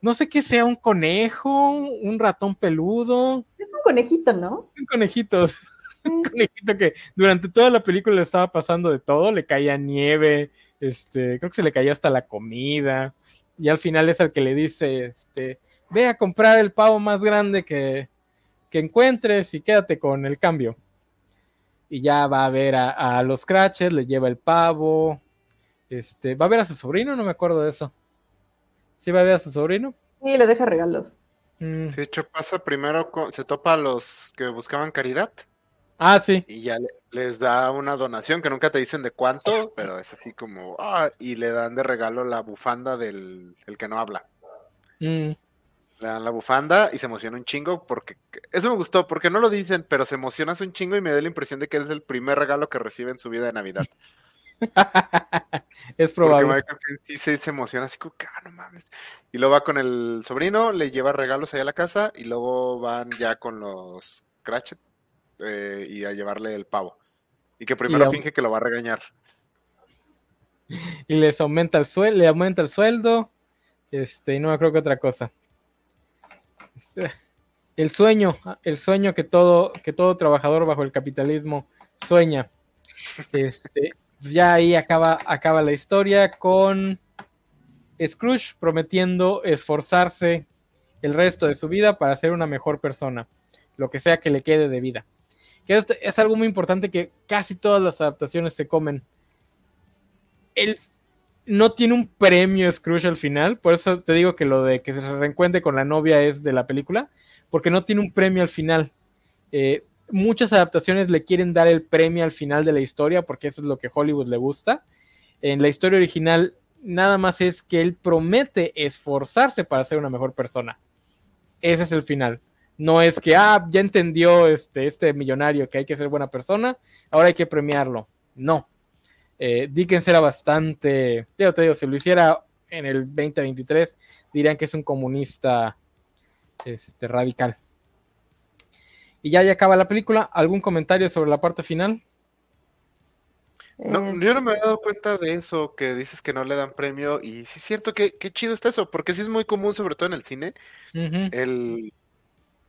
no sé qué sea, un conejo, un ratón peludo. Es un conejito, ¿no? Un conejito. Un conejito que durante toda la película le estaba pasando de todo, le caía nieve, este, creo que se le caía hasta la comida, y al final es el que le dice, este, ve a comprar el pavo más grande que, que encuentres y quédate con el cambio. Y ya va a ver a, a los Cratchit, le lleva el pavo, este, va a ver a su sobrino, no me acuerdo de eso. ¿Sí va a ver a su sobrino? Sí, le deja regalos. Mm. Sí, de hecho pasa primero, con- se topa a los que buscaban caridad Ah, sí. y ya le- les da una donación que nunca te dicen de cuánto, pero es así como, ah, y le dan de regalo la bufanda del el que no habla. Mm. Le dan la bufanda y se emociona un chingo porque eso me gustó, porque no lo dicen, pero se emociona un chingo y me da la impresión de que es el primer regalo que recibe en su vida de Navidad. *laughs* es Porque probable. Michael Caine sí se, se emociona así como ah, no mames. Y luego va con el sobrino, le lleva regalos allá a la casa y luego van ya con los Cratchit eh, y a llevarle el pavo. Y que primero finge que lo va a regañar. *laughs* Y les aumenta el sueldo, le aumenta el sueldo. Este, y no me creo que otra cosa. Este, El sueño, el sueño que todo, que todo trabajador bajo el capitalismo sueña. *laughs* Este, ya ahí acaba, acaba la historia con Scrooge prometiendo esforzarse el resto de su vida para ser una mejor persona, lo que sea que le quede de vida. Que es, es algo muy importante que casi todas las adaptaciones se comen. Él no tiene un premio Scrooge al final, por eso te digo que lo de que se reencuentre con la novia es de la película, porque no tiene un premio al final. Eh, muchas adaptaciones le quieren dar el premio al final de la historia, porque eso es lo que Hollywood le gusta. En la historia original, nada más es que él promete esforzarse para ser una mejor persona. Ese es el final. No es que, ah, ya entendió este, este millonario que hay que ser buena persona, ahora hay que premiarlo. No. Eh, Dickens era bastante, ya te digo, si lo hiciera en el 2023, dirían que es un comunista este, radical. Y ya, ya acaba la película. ¿Algún comentario sobre la parte final? No, yo no me había dado cuenta de eso, que dices que no le dan premio. Y sí es cierto que qué chido está eso, porque sí es muy común, sobre todo en el cine, el,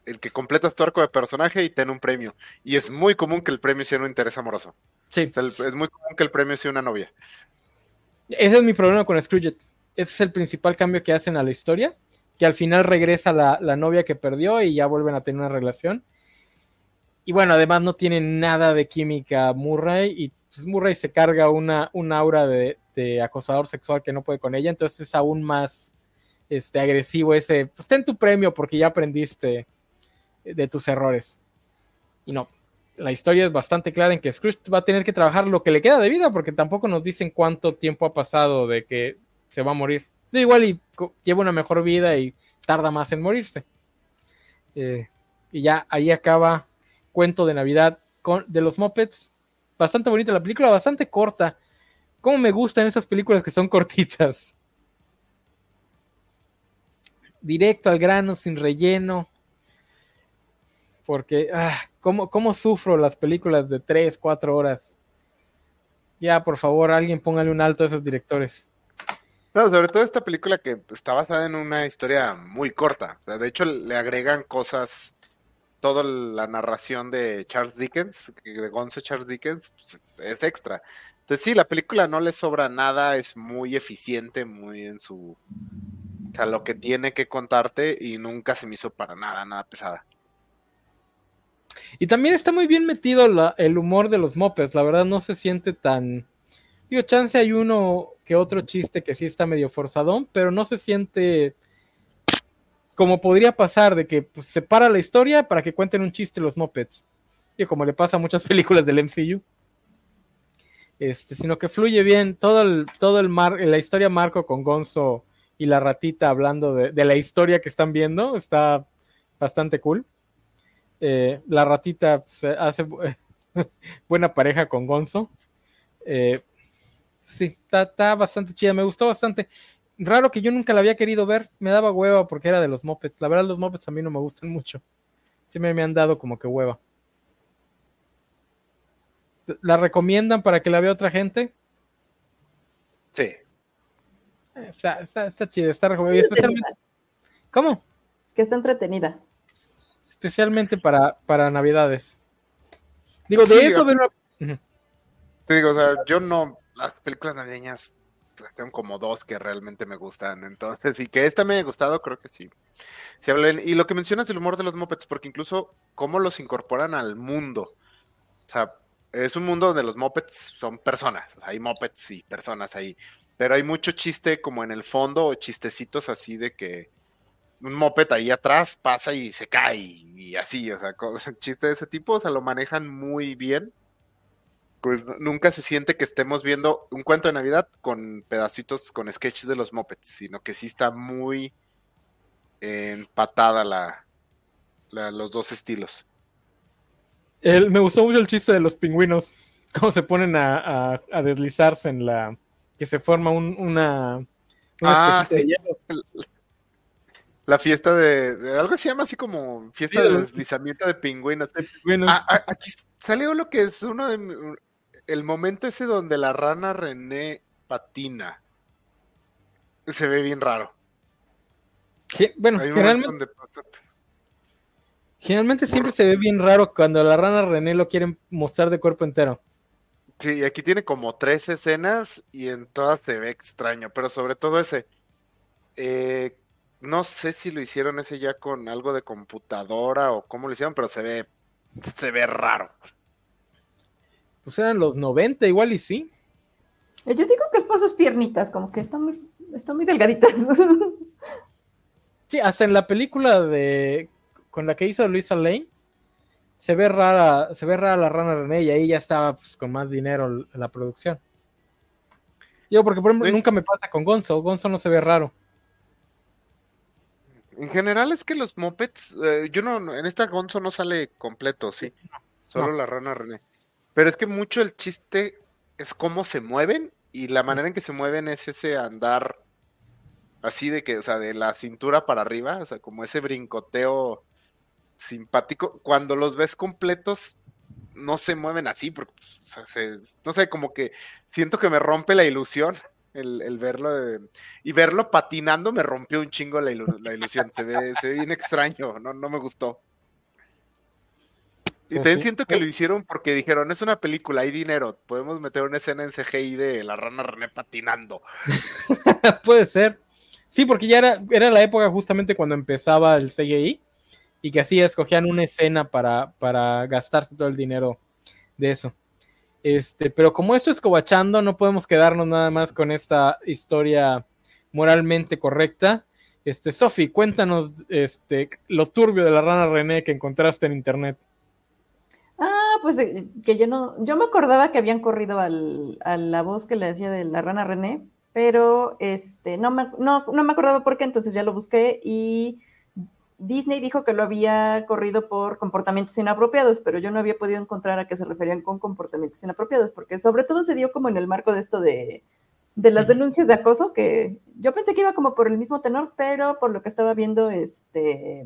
el que completas tu arco de personaje y ten un premio. Y es muy común que el premio sea un interés amoroso. Sí, O sea, el- es muy común que el premio sea una novia. ese es mi problema con Scrooge. Ese es el principal cambio que hacen a la historia, que al final regresa la, la novia que perdió y ya vuelven a tener una relación. Y bueno, además no tiene nada de química Murray y pues, Murray se carga una, un aura de, de acosador sexual que no puede con ella, entonces es aún más este, agresivo ese, pues ten tu premio porque ya aprendiste de tus errores. Y no, la historia es bastante clara en que Scrooge va a tener que trabajar lo que le queda de vida, porque tampoco nos dicen cuánto tiempo ha pasado de que se va a morir. Da igual y lleva una mejor vida y tarda más en morirse. Eh, y ya ahí acaba Cuento de Navidad con, de los Muppets. Bastante bonita la película, bastante corta. Cómo me gustan esas películas que son cortitas. Directo al grano, sin relleno. Porque, ah, ¿cómo, ¿cómo sufro las películas de 3, 4 horas? Ya, por favor, alguien póngale un alto a esos directores. No, sobre todo esta película que está basada en una historia muy corta. De hecho, le agregan cosas, toda la narración de Charles Dickens, de Gonzo Charles Dickens, pues, es- extra. Entonces, sí, la película no le sobra nada, es muy eficiente, muy en su. O sea, lo que tiene que contarte y nunca se me hizo para nada, nada pesada. Y también está muy bien metido el humor de los mopeds, la verdad no se siente tan... Digo, chance hay uno que otro chiste que sí está medio forzadón, pero no se siente como podría pasar de que pues, se para la historia para que cuenten un chiste los mopeds. Digo, como le pasa a muchas *laughs* películas del MCU. Este, sino que fluye bien todo el, todo el mar, la historia Marco con Gonzo y la ratita hablando de, de la historia que están viendo, está bastante cool. Eh, la ratita se hace bu- *laughs* buena pareja con Gonzo. Eh, sí, está, está bastante chida, me gustó bastante. Raro que yo nunca la había querido ver, me daba hueva porque era de los Muppets. La verdad, los Muppets a mí no me gustan mucho. Siempre me han dado como que hueva. ¿La recomiendan para que la vea otra gente? Sí. Eh, Está, está, está chida, está recomendable. Especialmente, ¿Cómo? Que está entretenida. Especialmente para, para Navidades. Digo, de Sí, eso una- Ujú. Te digo, o sea, yo no, las películas navideñas tengo como dos que realmente me gustan, entonces, y que esta me ha gustado, creo que sí. Sí y lo que mencionas del humor de los Muppets, porque incluso cómo los incorporan al mundo. O sea, es un mundo donde los Muppets son personas, hay Muppets y personas ahí, pero hay mucho chiste como en el fondo o chistecitos así de que un Muppet ahí atrás pasa y se cae y así, o sea, *laughs* chistes de ese tipo, o sea, lo manejan muy bien pues nunca se siente que estemos viendo un cuento de Navidad con pedacitos, con sketches de los Muppets, sino que sí está muy empatada la, la- los dos estilos. El- me gustó mucho el chiste de los pingüinos, *laughs* cómo se ponen a, a- a deslizarse en la... que se forma un- una... una Ah, de hielo. La fiesta de, de- algo se llama así como fiesta Sí, de deslizamiento de pingüinos. de pingüinos. Ah, aquí salió lo que es uno de el momento ese donde la rana René patina. Se ve bien raro. Bueno, generalmente, generalmente siempre se ve bien raro cuando la rana René lo quieren mostrar de cuerpo entero. Sí, aquí tiene como tres escenas y en todas se ve extraño, pero sobre todo ese. eh, no sé si lo hicieron ese ya con algo de computadora o cómo lo hicieron, pero se ve, se ve raro. Pues eran los 90, igual y sí. Yo digo que es por sus piernitas, como que están muy, están muy delgaditas. *laughs* Sí, hasta en la película de con la que hizo Luisa Lane se ve rara, se ve rara la rana René y ahí ya estaba pues, con más dinero la producción. Yo porque por ejemplo Sí. nunca me pasa con Gonzo, Gonzo no se ve raro. En general es que los mopeds, eh, yo no, no- en esta Gonzo no sale completo, sí. Solo No. la rana René. Pero es que mucho el chiste es cómo se mueven y la manera en que se mueven es ese andar así de que, o sea, de la cintura para arriba, o sea, como ese brincoteo simpático. Cuando los ves completos, no se mueven así, porque, o sea, se- no sé, como que siento que me rompe la ilusión el, el verlo de- y verlo patinando me rompió un chingo la, ilu- la ilusión. Se ve, se ve bien extraño, no, no me gustó. Y también siento que lo hicieron porque dijeron, es una película, hay dinero, podemos meter una escena en CGI de la rana René patinando. *laughs* Puede ser. Sí, porque ya era, era la época justamente cuando empezaba el CGI y que así escogían una escena para, para gastarse todo el dinero de eso. Este, pero como esto es cobachando, no podemos quedarnos nada más con esta historia moralmente correcta. Este, Sofi, cuéntanos este, lo turbio de la rana René que encontraste en internet. Pues eh, que yo no, yo me acordaba que habían corrido al, a la voz que le decía de la rana René, pero este, no me, no, no me acordaba por qué, entonces ya lo busqué y Disney dijo que lo había corrido por comportamientos inapropiados, pero yo no había podido encontrar a qué se referían con comportamientos inapropiados, porque sobre todo se dio como en el marco de esto de, de las denuncias de acoso, que yo pensé que iba como por el mismo tenor, pero por lo que estaba viendo, este,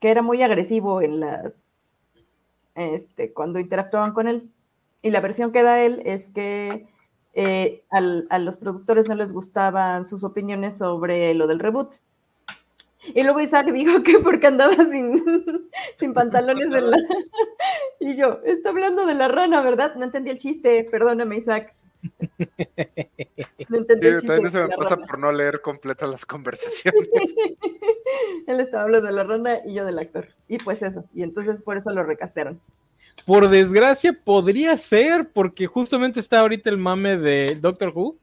que era muy agresivo en las, este, cuando interactuaban con él. Y la versión que da él es que eh, al- a los productores no les gustaban sus opiniones sobre lo del reboot. Y luego Isaac dijo que *laughs* porque andaba sin, *laughs* sin pantalones en la... *laughs* Y yo, está hablando de la rana, ¿verdad? No entendí el chiste, perdóname Isaac. No entendí Sí, el chiste también eso me pasa rana. por no leer completas las conversaciones. *laughs* Él estaba hablando de la rana y yo del actor. Y pues eso, y entonces por eso lo recastearon. Por desgracia, podría ser, porque justamente está ahorita el mame de Doctor Who,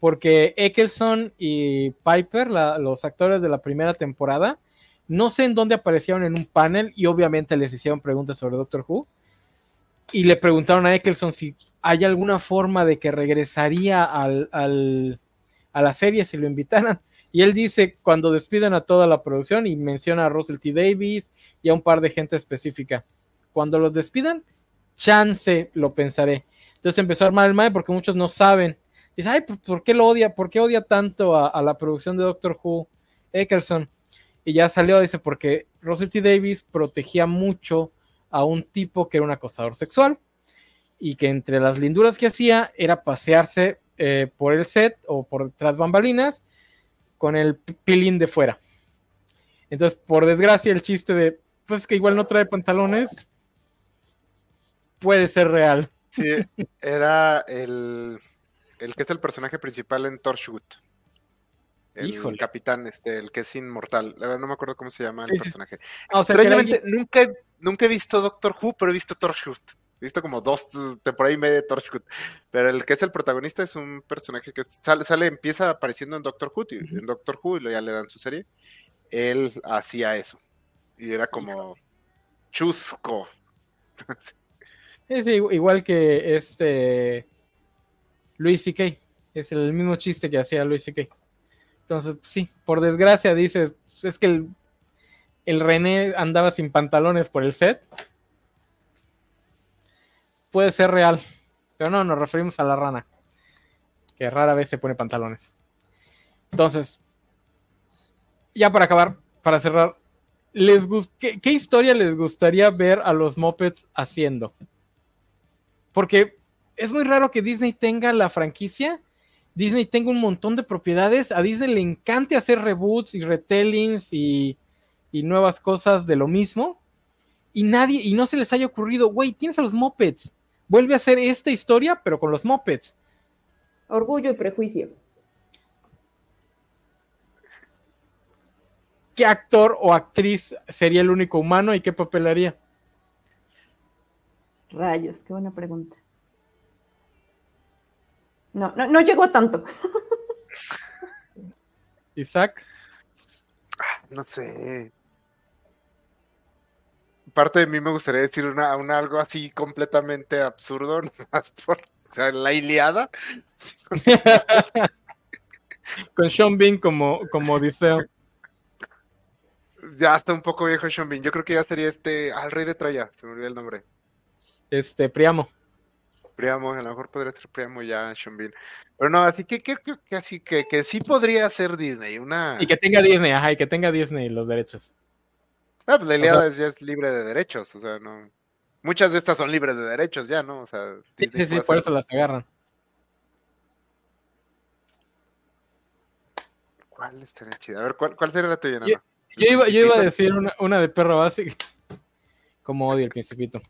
porque Eccleston y Piper, la- los actores de la primera temporada, no sé en dónde aparecieron en un panel y obviamente les hicieron preguntas sobre Doctor Who. Y le preguntaron a Eccleston si hay alguna forma de que regresaría al, a la serie si lo invitaran. Y él dice cuando despidan a toda la producción y menciona a Russell T. Davis y a un par de gente específica cuando los despidan, chance lo pensaré. Entonces empezó a armar el mal porque muchos no saben. Dice, ay, ¿por- ¿por qué lo odia? ¿Por qué odia tanto a, a la producción de Doctor Who? Eccleston. Y ya salió, dice, porque Russell T. Davis protegía mucho a un tipo que era un acosador sexual y que entre las linduras que hacía era pasearse eh, por el set o por tras bambalinas con el pilín de fuera. Entonces, por desgracia, el chiste de, pues que igual no trae pantalones, puede ser real. Sí, era el, el que es el personaje principal en Torchwood. El Híjole. capitán, este, el que es inmortal. La verdad no me acuerdo cómo se llama el Sí, sí. personaje. Ah, o sea, Extrañamente, nunca, nunca he visto Doctor Who, pero he visto Torchwood. He visto como dos temporadas y media de Torchwood. Pero el que es el protagonista es un personaje que sale, sale empieza apareciendo en Doctor Who, y- en Doctor Who, y luego ya le dan su serie. Él hacía eso. Y era como chusco. Es igu- igual que este Luis C.K. Es el mismo chiste que hacía Luis C.K. Entonces, sí, por desgracia dices, es que el, el René andaba sin pantalones por el set. Puede ser real, pero no, nos referimos a la rana, que rara vez se pone pantalones. Entonces, ya para acabar, para cerrar, les ¿qué, qué historia les gustaría ver a los Muppets haciendo? Porque es muy raro que Disney tenga la franquicia. Disney tenga un montón de propiedades. A Disney le encante hacer reboots y retellings y, y nuevas cosas de lo mismo. Y nadie, y no se les haya ocurrido, güey, tienes a los Muppets. Vuelve a hacer esta historia, pero con los Muppets. Orgullo y prejuicio. ¿Qué actor o actriz sería el único humano y qué papel haría? Rayos, qué buena pregunta. No, no, no llegó a tanto. *laughs* Isaac. No sé. Parte de mí me gustaría decir una, una algo así completamente absurdo, *laughs* nomás por o sea, la Iliada. *laughs* Con Sean Bean como, como Odiseo. Ya está un poco viejo Sean Bean. Yo creo que ya sería este. Al rey de Troya, se me olvidó el nombre. Este, Priamo. Priamo, a lo mejor podría ser Priamo ya Sean Bean. Pero no, así que, que, que, que así que, que sí podría ser Disney. Una. Y que tenga Disney, ajá, y que tenga Disney los derechos. Ah, pues la ya es libre de derechos, o sea, no. Muchas de estas son libres de derechos ya, ¿no? O sea, Sí, sí, sí, por eso las agarran. ¿Cuál estaría chida? A ver, ¿cuál, cuál sería la tuya, Yo- Nana? Yo iba, yo iba a decir una, una de perro básico. *laughs* Como odio el principito.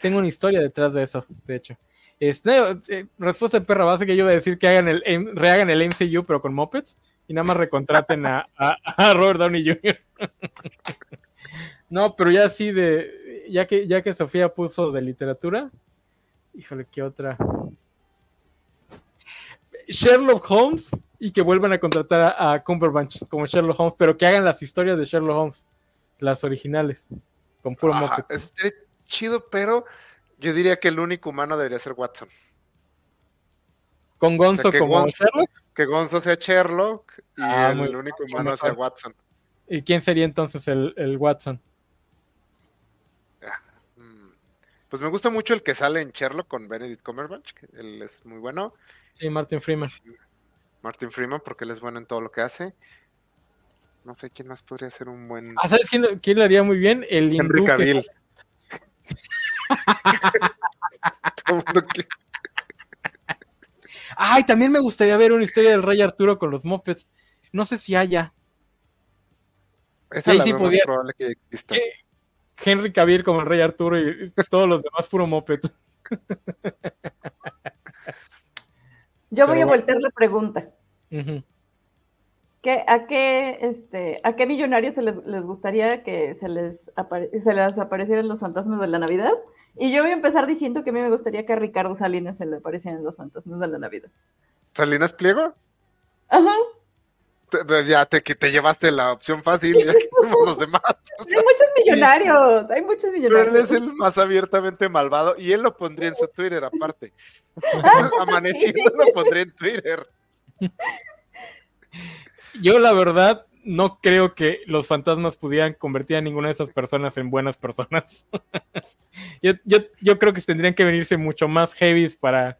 Tengo una historia detrás de eso, de hecho. Este, eh, respuesta de perro básica, yo iba a decir que hagan el, rehagan el MCU, pero con Muppets, y nada más recontraten a, a- a Robert Downey Jr. *laughs* no, pero ya sí de, ya que, ya que Sofía puso de literatura, híjole, ¿qué otra? Sherlock Holmes y que vuelvan a contratar a, a Cumberbatch como Sherlock Holmes, pero que hagan las historias de Sherlock Holmes, las originales, con puro Ajá, estaría chido, pero yo diría que el único humano debería ser Watson. Con Gonzo que como Gonzo- Sherlock. Que Gonzo sea Sherlock y Ah, el único humano mejor. sea Watson. ¿Y quién sería entonces el, el Watson? Mm. Pues me gusta mucho el que sale en Sherlock con Benedict Cumberbatch, que él es muy bueno. Sí, Martin Freeman. Martin Freeman, porque él es bueno en todo lo que hace. No sé quién más podría ser un buen. Ah, ¿sabes quién, quién lo haría muy bien? El Henry que- Cavill. *laughs* *laughs* Todo el mundo Ay, también me gustaría ver una historia del Rey Arturo con los Muppets. No sé si haya. Esa ahí la sí más podía- probable que exista. ¿Qué? Henry Cavill como el Rey Arturo y todos los demás puro Muppet. Yo voy Pero a voltear la pregunta. ¿Qué, a, qué, este, ¿A qué millonarios se les, les gustaría que se les, apare- se les aparecieran los fantasmas de la Navidad? Y yo voy a empezar diciendo que a mí me gustaría que a Ricardo Salinas se le aparecieran los fantasmas de la Navidad. ¿Salinas Pliego? Ajá. Te- ya te, que te llevaste la opción fácil, ya que somos los demás. Hay muchos millonarios, hay muchos Pero él millonarios. es el más abiertamente malvado y él lo pondría en su Twitter aparte. *laughs* Amaneciendo lo pondría en Twitter. Yo la verdad no creo que los fantasmas pudieran convertir a ninguna de esas personas en buenas personas. *laughs* yo, yo, yo creo que tendrían que venirse mucho más heavies para,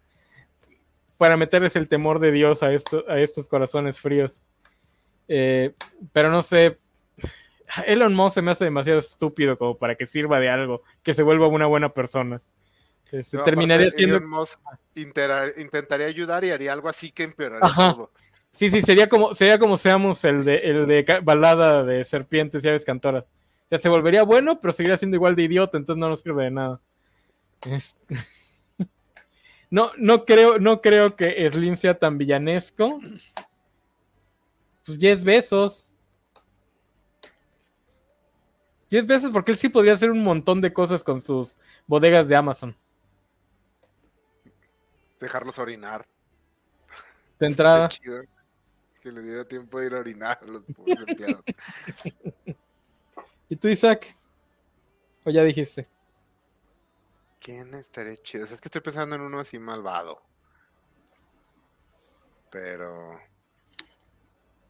para meterles el temor de Dios a, esto, a estos corazones fríos. Eh, pero no sé, Elon Musk se me hace demasiado estúpido como para que sirva de algo, que se vuelva una buena persona. Este, No, terminaría siendo... Elon Musk intera- intentaría ayudar y haría algo así que empeoraría Ajá. todo. Sí, sí, sería como, sería como seamos el de, el de balada de serpientes y aves cantoras. O sea, se volvería bueno, pero seguiría siendo igual de idiota, entonces no nos sirve de nada. Es- *laughs* No, no creo, no creo que Slim sea tan villanesco. Pues 10 besos. 10 besos porque él sí podría hacer un montón de cosas con sus bodegas de Amazon. Dejarlos orinar. De entrada. *laughs* Chido Que le diera tiempo de ir a orinar a los pobres empleados. ¿Y tú, Isaac? ¿O ya dijiste? ¿Quién estaría chido? O sea, es que estoy pensando en uno así malvado. Pero.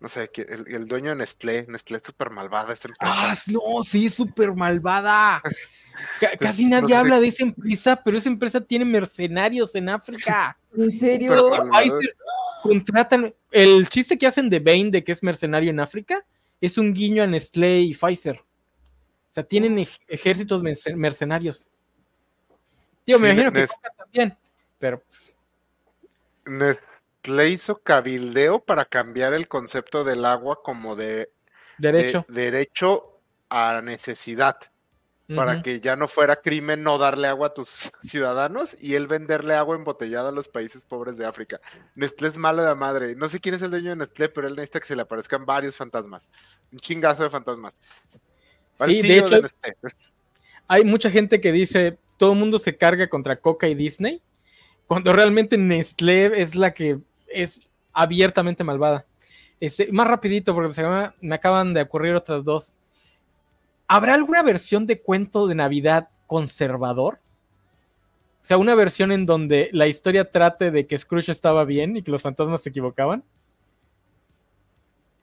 No sé, el, el dueño de Nestlé, Nestlé es súper malvada esta empresa. ¡Ah, no! Sí, es súper malvada. *laughs* Ca- Casi no nadie sé. habla de esa empresa, pero esa empresa tiene mercenarios en África. ¿En serio? Pero- Pfizer contratan. El chiste que hacen de Bain de que es mercenario en África es un guiño a Nestlé y Pfizer. O sea, tienen ej- ejércitos merce- mercenarios. Tío, me imagino que Nes- Coca también. Pero Nestlé hizo cabildeo para cambiar el concepto del agua como de, derecho. de derecho a necesidad. Para que ya no fuera crimen no darle agua a tus *laughs* ciudadanos y él venderle agua embotellada a los países pobres de África. Nestlé es malo de la madre. No sé quién es el dueño de Nestlé, pero él necesita que se le aparezcan varios fantasmas. Un chingazo de fantasmas. Sí, de Nestlé. Hay mucha gente que dice todo el mundo se carga contra Coca y Disney, cuando realmente Nestlé es la que es abiertamente malvada. Este, más rapidito, porque se me, me acaban de ocurrir otras dos. ¿Habrá alguna versión de cuento de Navidad conservador? O sea, una versión en donde la historia trate de que Scrooge estaba bien y que los fantasmas se equivocaban.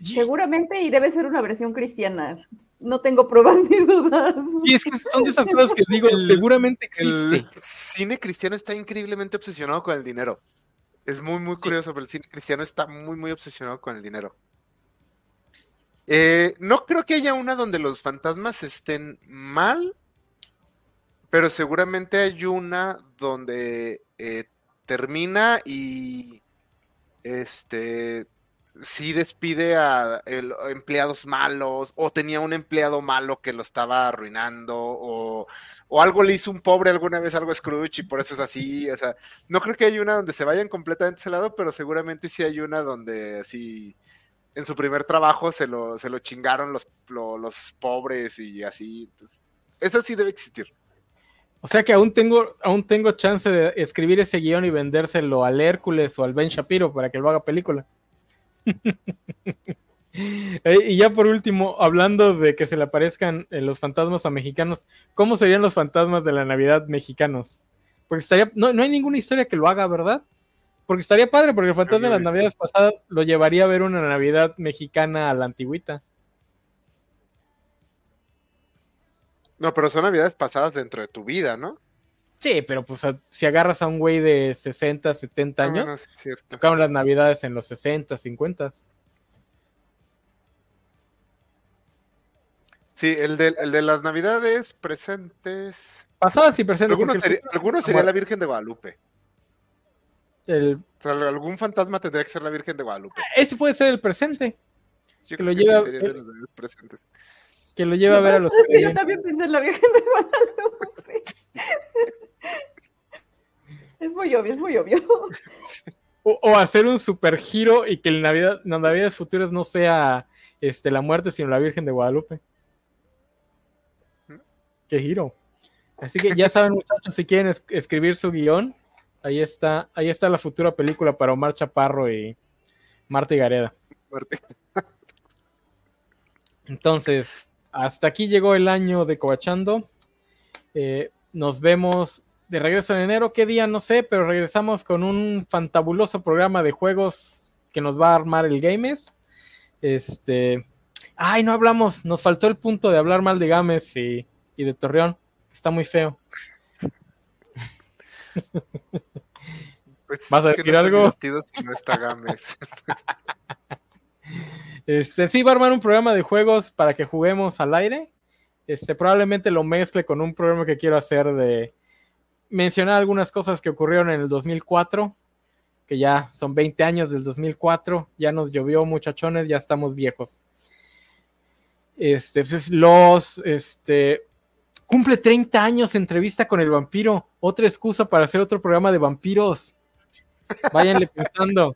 Seguramente y debe ser una versión cristiana. No tengo pruebas ni dudas. Y es que son de esas cosas que digo, El- seguramente existe. El cine cristiano está increíblemente obsesionado con el dinero. Es muy, muy curioso, pero el cine cristiano está muy, muy obsesionado con el dinero. Eh, no creo que haya una donde los fantasmas estén mal, pero seguramente hay una donde eh, termina y este sí despide a empleados malos o tenía un empleado malo que lo estaba arruinando o, o algo le hizo un pobre alguna vez algo a Scrooge y por eso es así, o sea, no creo que haya una donde se vayan completamente ese lado, pero seguramente sí hay una donde así en su primer trabajo se lo, se lo chingaron los, lo- los pobres y así, esa sí debe existir. O sea que aún tengo, aún tengo chance de escribir ese guion y vendérselo al Hércules o al Ben Shapiro para que lo haga película. *laughs* Eh, y ya por último, hablando de que se le aparezcan eh, los fantasmas a mexicanos, ¿cómo serían los fantasmas de la Navidad mexicanos? Porque estaría, no, no hay ninguna historia que lo haga, ¿verdad? Porque estaría padre, porque el fantasma de las. Navidades pasadas lo llevaría a ver una Navidad mexicana a la antigüita. No, pero son navidades pasadas dentro de tu vida, ¿no? Sí, pero pues a- si agarras a un güey de 60, 70 Ah, años, es cierto. tocaron las navidades en los 60, 50. Sí, el de, el de las navidades presentes. Pasadas y presentes. Algunos sería, algunos sería la Virgen de Guadalupe. El- O sea, algún fantasma tendría que ser la Virgen de Guadalupe. ese puede ser el presente, Yo Que creo lo que lleva- sería de los navidades presentes. que lo lleva a ver a los... Es que yo también pensé en la Virgen de Guadalupe. *laughs* Es muy obvio, es muy obvio. O, o hacer un super giro y que el Navidad, las navidades futuras no sea este, la muerte, sino la Virgen de Guadalupe. Qué giro. Así que ya saben, muchachos, si quieren es- escribir su guion, ahí está, ahí está la futura película para Omar Chaparro y Marta y Gareda. Entonces, hasta aquí llegó el año de Covachando. Eh, nos vemos de regreso en enero. ¿Qué día? No sé, pero regresamos con un fantabuloso programa de juegos que nos va a armar el Games. Este. Ay, no hablamos. Nos faltó el punto de hablar mal de Games y, y de Torreón. Está muy feo. *laughs* Pues ¿Vas a decir no algo? si no está Gámez. *laughs* Este, sí, va a armar un programa de juegos para que juguemos al aire. Este, probablemente lo mezcle con un programa que quiero hacer de mencionar algunas cosas que ocurrieron en el 2004, que ya son 20 años del 2004, ya nos llovió muchachones, ya estamos viejos. Este, pues, los, este, Cumple 30 años entrevista con el vampiro. Otra excusa para hacer otro programa de vampiros. Váyanle pensando.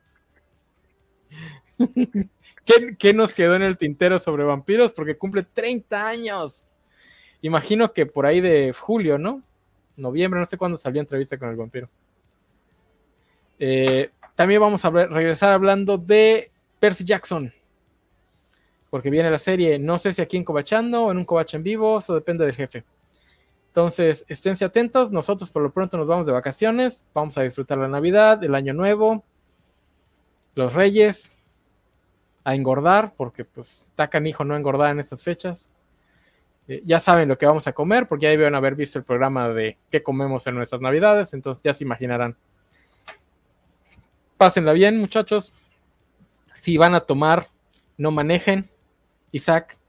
*laughs* ¿Qué, ¿Qué, nos quedó en el tintero sobre vampiros? Porque cumple 30 años. Imagino que por ahí de julio, ¿no? Noviembre, no sé cuándo salió entrevista con el vampiro. Eh, también vamos a regresar hablando de Percy Jackson. Porque viene la serie, no sé si aquí en Cobachando o en un Cobach en vivo, eso depende del jefe. Entonces, esténse atentos. Nosotros por lo pronto nos vamos de vacaciones. Vamos a disfrutar la Navidad, el Año Nuevo, los Reyes, a engordar, porque pues está hijo no engordar en estas fechas. Eh, ya saben lo que vamos a comer, porque ya deben haber visto el programa de qué comemos en nuestras Navidades, entonces ya se imaginarán. Pásenla bien, muchachos. Si van a tomar, no manejen. Isaac,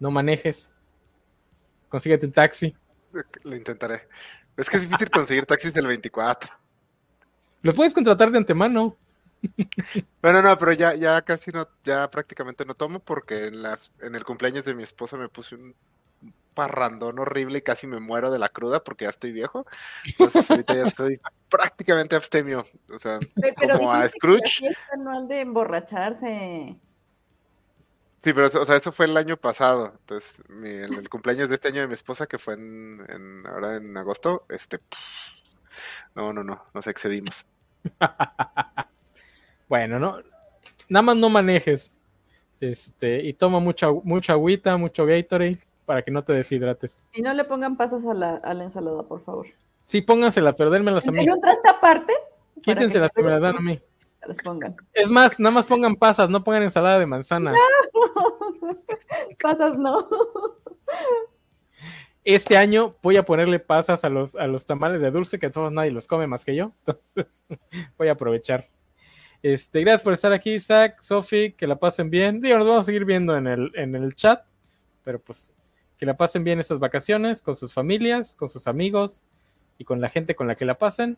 no manejes. Consíguete un taxi. Lo intentaré. Es que es difícil conseguir taxis del 24. Los puedes contratar de antemano. Bueno, no, pero ya, ya casi no, ya prácticamente no tomo porque en, la, en el cumpleaños de mi esposa me puse un parrandón horrible y casi me muero de la cruda porque ya estoy viejo. Entonces ahorita ya estoy prácticamente abstemio. O sea, como a Scrooge. anual de emborracharse. Sí, pero o sea, eso fue el año pasado. Entonces, mi, el, cumpleaños de este año de mi esposa, que fue en, en ahora en agosto, este, no, no, no, nos excedimos. *laughs* bueno, no, nada más no manejes, este, y toma mucha, mucha agüita, mucho Gatorade para que no te deshidrates. Y no le pongan pasas a la, a la ensalada, por favor. Sí, póngansela, pero dénmelas a mí. ¿En otra esta parte? Quítense las que me las dan a mí. Es más, nada más pongan pasas, no pongan ensalada de manzana. *laughs* pasas no. Este año voy a ponerle pasas a los, a los tamales de dulce, que todos nadie los come más que yo. *laughs* Entonces, voy a aprovechar. Este, gracias por estar aquí, Isaac, Sofi, que la pasen bien. Digo, nos vamos a seguir viendo en el, en el chat, pero pues que la pasen bien estas vacaciones con sus familias, con sus amigos y con la gente con la que la pasen.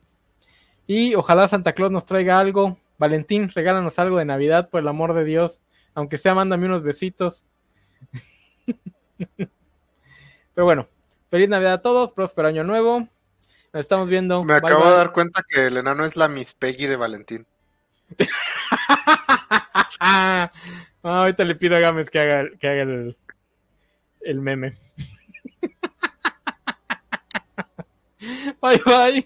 Y ojalá Santa Claus nos traiga algo Valentín, regálanos algo de Navidad, por el amor de Dios. Aunque sea, mándame unos besitos. *laughs* Pero bueno, feliz Navidad a todos, próspero año nuevo. Nos estamos viendo. Me acabo de dar cuenta que el enano es la Miss Peggy de Valentín. *laughs* ah, ahorita le pido a Gámez que haga, que haga el, el meme. *laughs* bye bye.